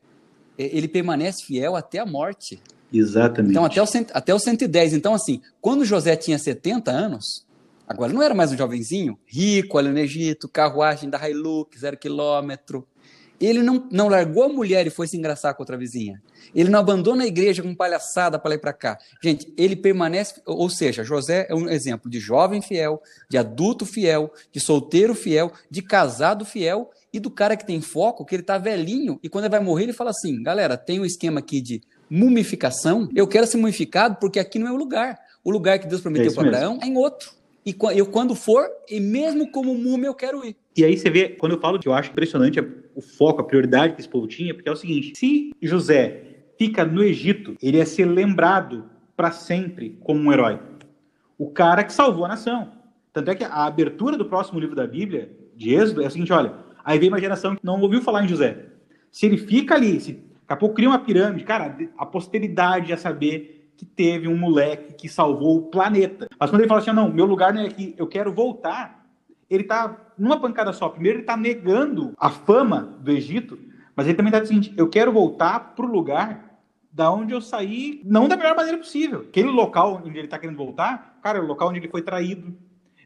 ele permanece fiel até a morte. Exatamente. Então, até o, até o 110. Então, assim, quando José tinha 70 anos, agora não era mais um jovenzinho, rico ali no Egito, carruagem da Hilux, zero quilômetro. Ele não, não largou a mulher e foi se engraçar com outra vizinha. Ele não abandona a igreja com palhaçada para lá e para cá. Gente, ele permanece, ou seja, José é um exemplo de jovem fiel, de adulto fiel, de solteiro fiel, de casado fiel e do cara que tem foco, que ele tá velhinho e quando ele vai morrer ele fala assim: galera, tem um esquema aqui de mumificação. Eu quero ser mumificado porque aqui não é o lugar. O lugar que Deus prometeu é para Abraão é em outro. E eu, quando for, e mesmo como múmia, eu quero ir. E aí você vê, quando eu falo que eu acho impressionante o foco, a prioridade que esse povo tinha, porque é o seguinte: se José fica no Egito, ele ia ser lembrado para sempre como um herói. O cara que salvou a nação. Tanto é que a abertura do próximo livro da Bíblia, de Êxodo, é o seguinte: olha, aí vem uma geração que não ouviu falar em José. Se ele fica ali, se daqui a pouco cria uma pirâmide, cara, a posteridade ia saber que teve um moleque que salvou o planeta. Mas quando ele fala assim, não, meu lugar não é aqui, eu quero voltar, ele tá numa pancada só. Primeiro ele tá negando a fama do Egito, mas ele também tá dizendo, eu quero voltar pro lugar da onde eu saí, não da melhor maneira possível. Aquele local onde ele está querendo voltar, cara, é o local onde ele foi traído,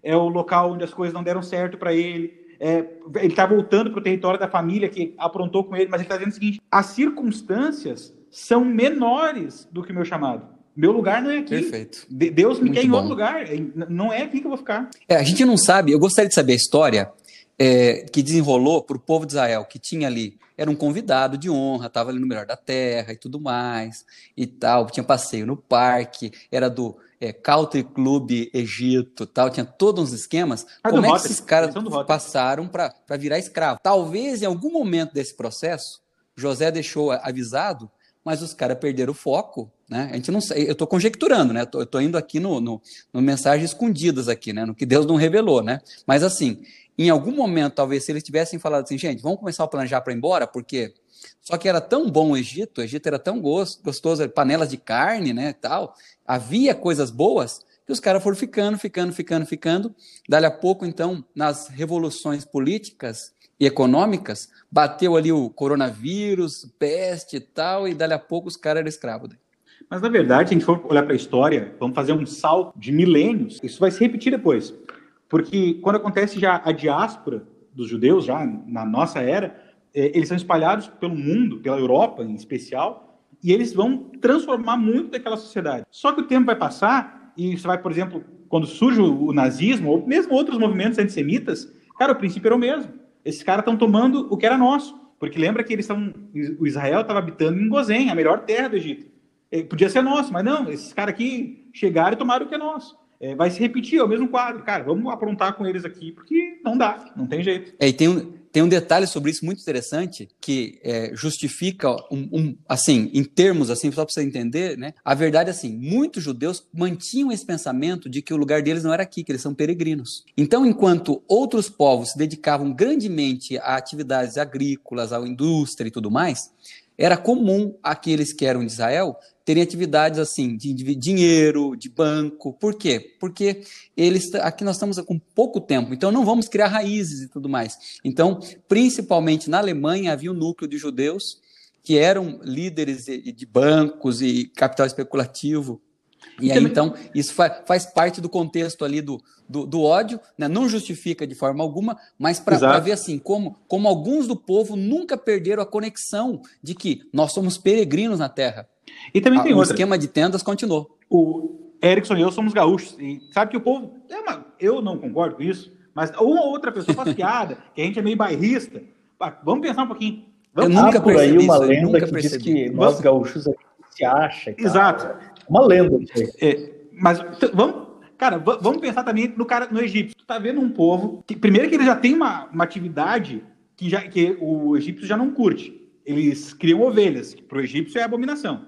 é o local onde as coisas não deram certo para ele. É, ele está voltando para o território da família que aprontou com ele, mas ele está dizendo o seguinte: as circunstâncias são menores do que o meu chamado. Meu lugar não é aqui. Perfeito. Deus me Muito quer em bom. outro lugar. Não é aqui que eu vou ficar. É, a gente não sabe. Eu gostaria de saber a história é, que desenrolou para o povo de Israel, que tinha ali era um convidado de honra, estava ali no melhor da terra e tudo mais, e tal, tinha passeio no parque, era do é, Country Club Egito, tal, tinha todos uns esquemas. Ah, Como é que esses caras passaram para virar escravo? Talvez em algum momento desse processo, José deixou avisado, mas os caras perderam o foco, né? A gente não sei, eu estou conjecturando, né? Eu estou indo aqui no, no, no mensagens escondidas aqui, né? No que Deus não revelou, né? Mas assim, em algum momento, talvez, se eles tivessem falado assim, gente, vamos começar a planejar para ir embora, porque só que era tão bom o Egito, o Egito era tão gostoso, panelas de carne, né, tal, havia coisas boas, que os caras foram ficando, ficando, ficando, ficando. Dali a pouco, então, nas revoluções políticas e econômicas, bateu ali o coronavírus, peste e tal, e dali a pouco os caras eram escravos. Mas, na verdade, se a gente for olhar para a história, vamos fazer um salto de milênios, isso vai se repetir depois. Porque quando acontece já a diáspora dos judeus, já na nossa era, é, eles são espalhados pelo mundo, pela Europa em especial, e eles vão transformar muito daquela sociedade. Só que o tempo vai passar, e você vai, por exemplo, quando surge o nazismo, ou mesmo outros movimentos antissemitas, cara, o princípio era o mesmo. Esses caras estão tomando o que era nosso. Porque lembra que eles estão. O Israel estava habitando em Gozém, a melhor terra do Egito. Podia ser nosso, mas não, esses caras aqui chegaram e tomaram o que é nosso é, vai se repetir, é o mesmo quadro. Cara, vamos aprontar com eles aqui, porque não dá, não tem jeito. É, e tem um, tem um detalhe sobre isso muito interessante, que é, justifica, um, um, assim, em termos, assim, só para você entender, né? A verdade é assim, muitos judeus mantinham esse pensamento de que o lugar deles não era aqui, que eles são peregrinos. Então, enquanto outros povos se dedicavam grandemente a atividades agrícolas, à indústria e tudo mais, era comum aqueles que eram de Israel terem atividades assim de, de dinheiro, de banco. Por quê? Porque eles aqui nós estamos com pouco tempo, então não vamos criar raízes e tudo mais. Então, principalmente na Alemanha havia um núcleo de judeus que eram líderes de, de bancos e capital especulativo e aí, então, isso faz, faz parte do contexto ali do, do, do ódio, né? não justifica de forma alguma, mas para ver assim, como, como alguns do povo nunca perderam a conexão de que nós somos peregrinos na Terra. E também tem o outra. esquema de tendas continuou. O Erickson e eu somos gaúchos, e sabe que o povo, é uma, eu não concordo com isso, mas uma outra pessoa faz piada, que a gente é meio bairrista. Vamos pensar um pouquinho. Vamos eu nunca por aí uma lenda que percebi. diz que nós gaúchos aqui se acha. Cara. Exato. Uma lenda. É, mas vamos, cara, vamos pensar também no cara no egípcio. Tu tá vendo um povo que primeiro que ele já tem uma, uma atividade que já que o egípcio já não curte. Eles criam ovelhas, que pro egípcio é abominação.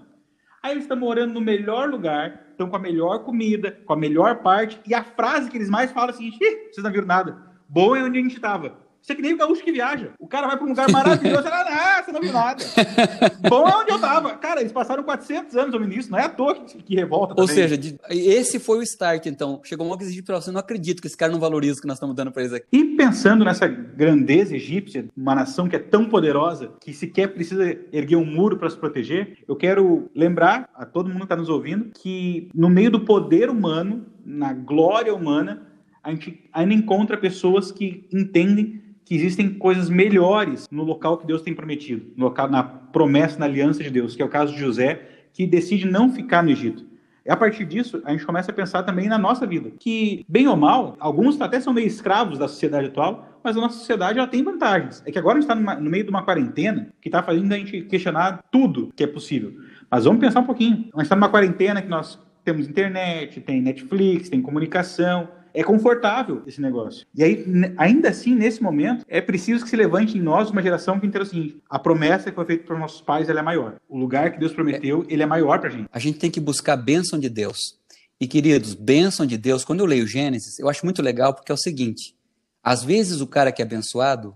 Aí eles estão morando no melhor lugar, estão com a melhor comida, com a melhor parte, e a frase que eles mais falam é a seguinte: vocês não viram nada. Bom é onde a gente estava. Isso é que nem o gaúcho que viaja. O cara vai para um lugar maravilhoso, ah, você não viu nada. Bom é onde eu tava. Cara, eles passaram 400 anos homem nisso, não é à toa que, que revolta Ou seja, esse foi o start, então. Chegou um exigir para você, não acredito que esse cara não valoriza o que nós estamos dando para eles aqui. E pensando nessa grandeza egípcia, uma nação que é tão poderosa, que sequer precisa erguer um muro para se proteger, eu quero lembrar a todo mundo que está nos ouvindo que no meio do poder humano, na glória humana, a gente ainda encontra pessoas que entendem que existem coisas melhores no local que Deus tem prometido, no local, na promessa, na aliança de Deus, que é o caso de José, que decide não ficar no Egito. E a partir disso, a gente começa a pensar também na nossa vida, que, bem ou mal, alguns até são meio escravos da sociedade atual, mas a nossa sociedade ela tem vantagens. É que agora a gente está no meio de uma quarentena que está fazendo a gente questionar tudo que é possível. Mas vamos pensar um pouquinho. A gente está numa quarentena que nós temos internet, tem Netflix, tem comunicação, é confortável esse negócio. E aí, ainda assim, nesse momento, é preciso que se levante em nós uma geração que entenda o seguinte: a promessa que foi feita para nossos pais ela é maior. O lugar que Deus prometeu, ele é maior para a gente. A gente tem que buscar a bênção de Deus. E, queridos, bênção de Deus, quando eu leio Gênesis, eu acho muito legal porque é o seguinte: às vezes o cara que é abençoado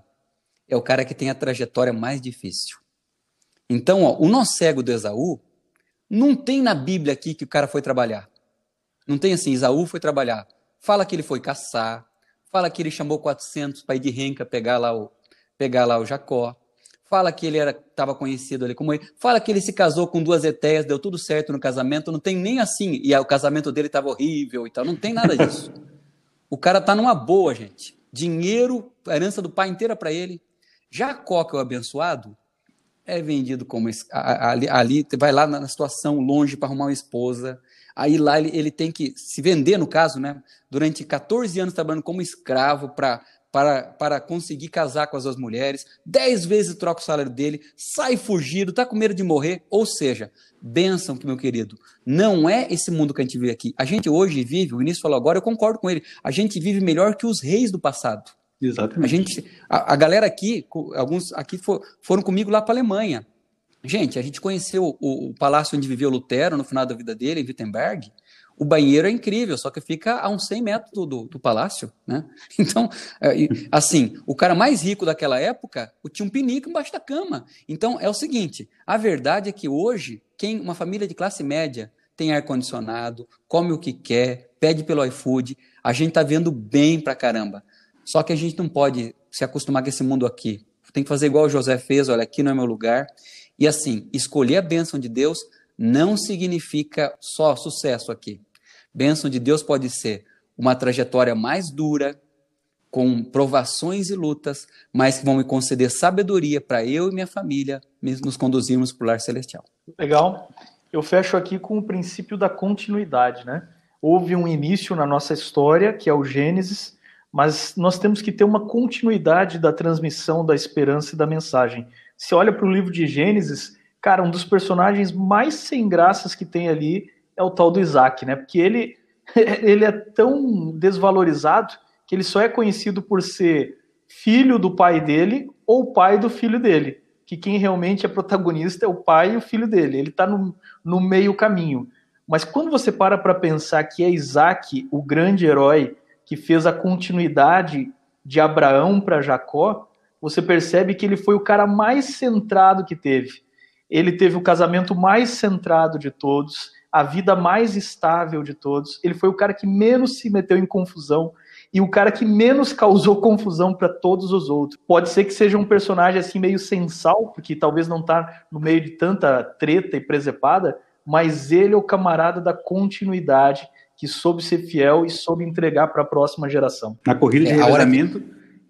é o cara que tem a trajetória mais difícil. Então, ó, o nó cego do Esaú, não tem na Bíblia aqui que o cara foi trabalhar. Não tem assim, Esaú foi trabalhar. Fala que ele foi caçar, fala que ele chamou 400 para ir de renca pegar lá o, pegar lá o Jacó, fala que ele estava conhecido ali como ele, fala que ele se casou com duas eteias, deu tudo certo no casamento, não tem nem assim, e o casamento dele estava horrível e tal, não tem nada disso. o cara tá numa boa, gente. Dinheiro, a herança do pai inteira para ele. Jacó, que é o abençoado, é vendido como ali, ali vai lá na situação longe para arrumar uma esposa, Aí lá ele, ele tem que se vender, no caso, né? Durante 14 anos trabalhando como escravo para para, para conseguir casar com as duas mulheres, dez vezes troca o salário dele, sai fugido, está com medo de morrer. Ou seja, bênção, meu querido, não é esse mundo que a gente vive aqui. A gente hoje vive, o início falou agora, eu concordo com ele, a gente vive melhor que os reis do passado. Exatamente. A, gente, a, a galera aqui, alguns aqui for, foram comigo lá para a Alemanha. Gente, a gente conheceu o, o, palácio onde viveu Lutero no final da vida dele, em Wittenberg. O banheiro é incrível, só que fica a uns 100 metros do, do, do palácio, né? Então, é, assim, o cara mais rico daquela época tinha um pinico embaixo da cama. Então, é o seguinte, a verdade é que hoje, quem uma família de classe média tem ar-condicionado, come o que quer, pede pelo iFood, a gente está vendo bem pra caramba. Só que a gente não pode se acostumar com esse mundo aqui. Tem que fazer igual o José fez, olha, aqui não é meu lugar. E assim, escolher a bênção de Deus não significa só sucesso aqui. Bênção de Deus pode ser uma trajetória mais dura, com provações e lutas, mas que vão me conceder sabedoria para eu e minha família nos conduzirmos para o lar celestial. Legal. Eu fecho aqui com o princípio da continuidade, né? Houve um início na nossa história, que é o Gênesis, mas nós temos que ter uma continuidade da transmissão da esperança e da mensagem. Se olha para o livro de Gênesis, cara, um dos personagens mais sem graças que tem ali é o tal do Isaac, né? Porque ele, ele é tão desvalorizado que ele só é conhecido por ser filho do pai dele ou pai do filho dele. Que quem realmente é protagonista é o pai e o filho dele. Ele está no, no meio caminho. Mas quando você para para pensar que é Isaac o grande herói que fez a continuidade de Abraão para Jacó, você percebe que ele foi o cara mais centrado que teve. Ele teve o casamento mais centrado de todos, a vida mais estável de todos. Ele foi o cara que menos se meteu em confusão e o cara que menos causou confusão para todos os outros. Pode ser que seja um personagem assim meio sensal, porque talvez não tá no meio de tanta treta e presepada, mas ele é o camarada da continuidade que soube ser fiel e soube entregar para a próxima geração. Na corrida de é, revezamento,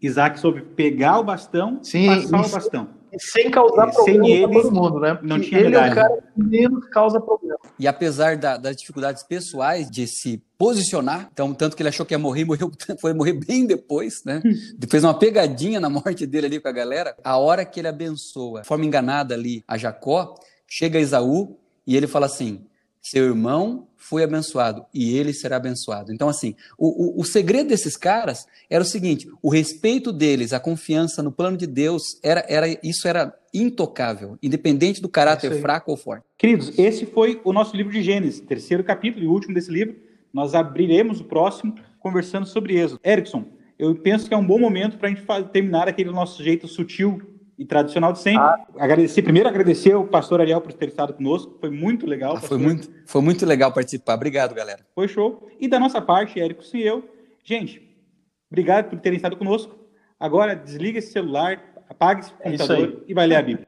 Isaac soube pegar o bastão Sim, passar o bastão. sem causar e problema sem para todo mundo, né? Não tinha ele é o cara que menos causa problema. E apesar da, das dificuldades pessoais de se posicionar, então tanto que ele achou que ia morrer, morreu, foi morrer bem depois, né? Fez uma pegadinha na morte dele ali com a galera. A hora que ele abençoa, de forma enganada ali a Jacó, chega Esaú e ele fala assim: seu irmão foi abençoado e ele será abençoado. Então, assim, o, o, o, segredo desses caras era o seguinte: o respeito deles, a confiança no plano de Deus, era, era isso era intocável, independente do caráter fraco ou forte. Queridos, esse foi o nosso livro de Gênesis, terceiro capítulo e último desse livro. Nós abriremos o próximo conversando sobre Êxodo. Erickson, eu penso que é um bom momento para a gente terminar aquele nosso jeito sutil e tradicional de sempre. Ah. Agradecer, primeiro agradecer ao pastor Ariel por ter estado conosco, foi muito legal. Ah, foi, muito, foi muito legal participar, obrigado, galera. Foi show. E da nossa parte, Érico e eu, gente, obrigado por terem estado conosco. Agora desliga esse celular, apague esse é computador é e vai ler a Bíblia.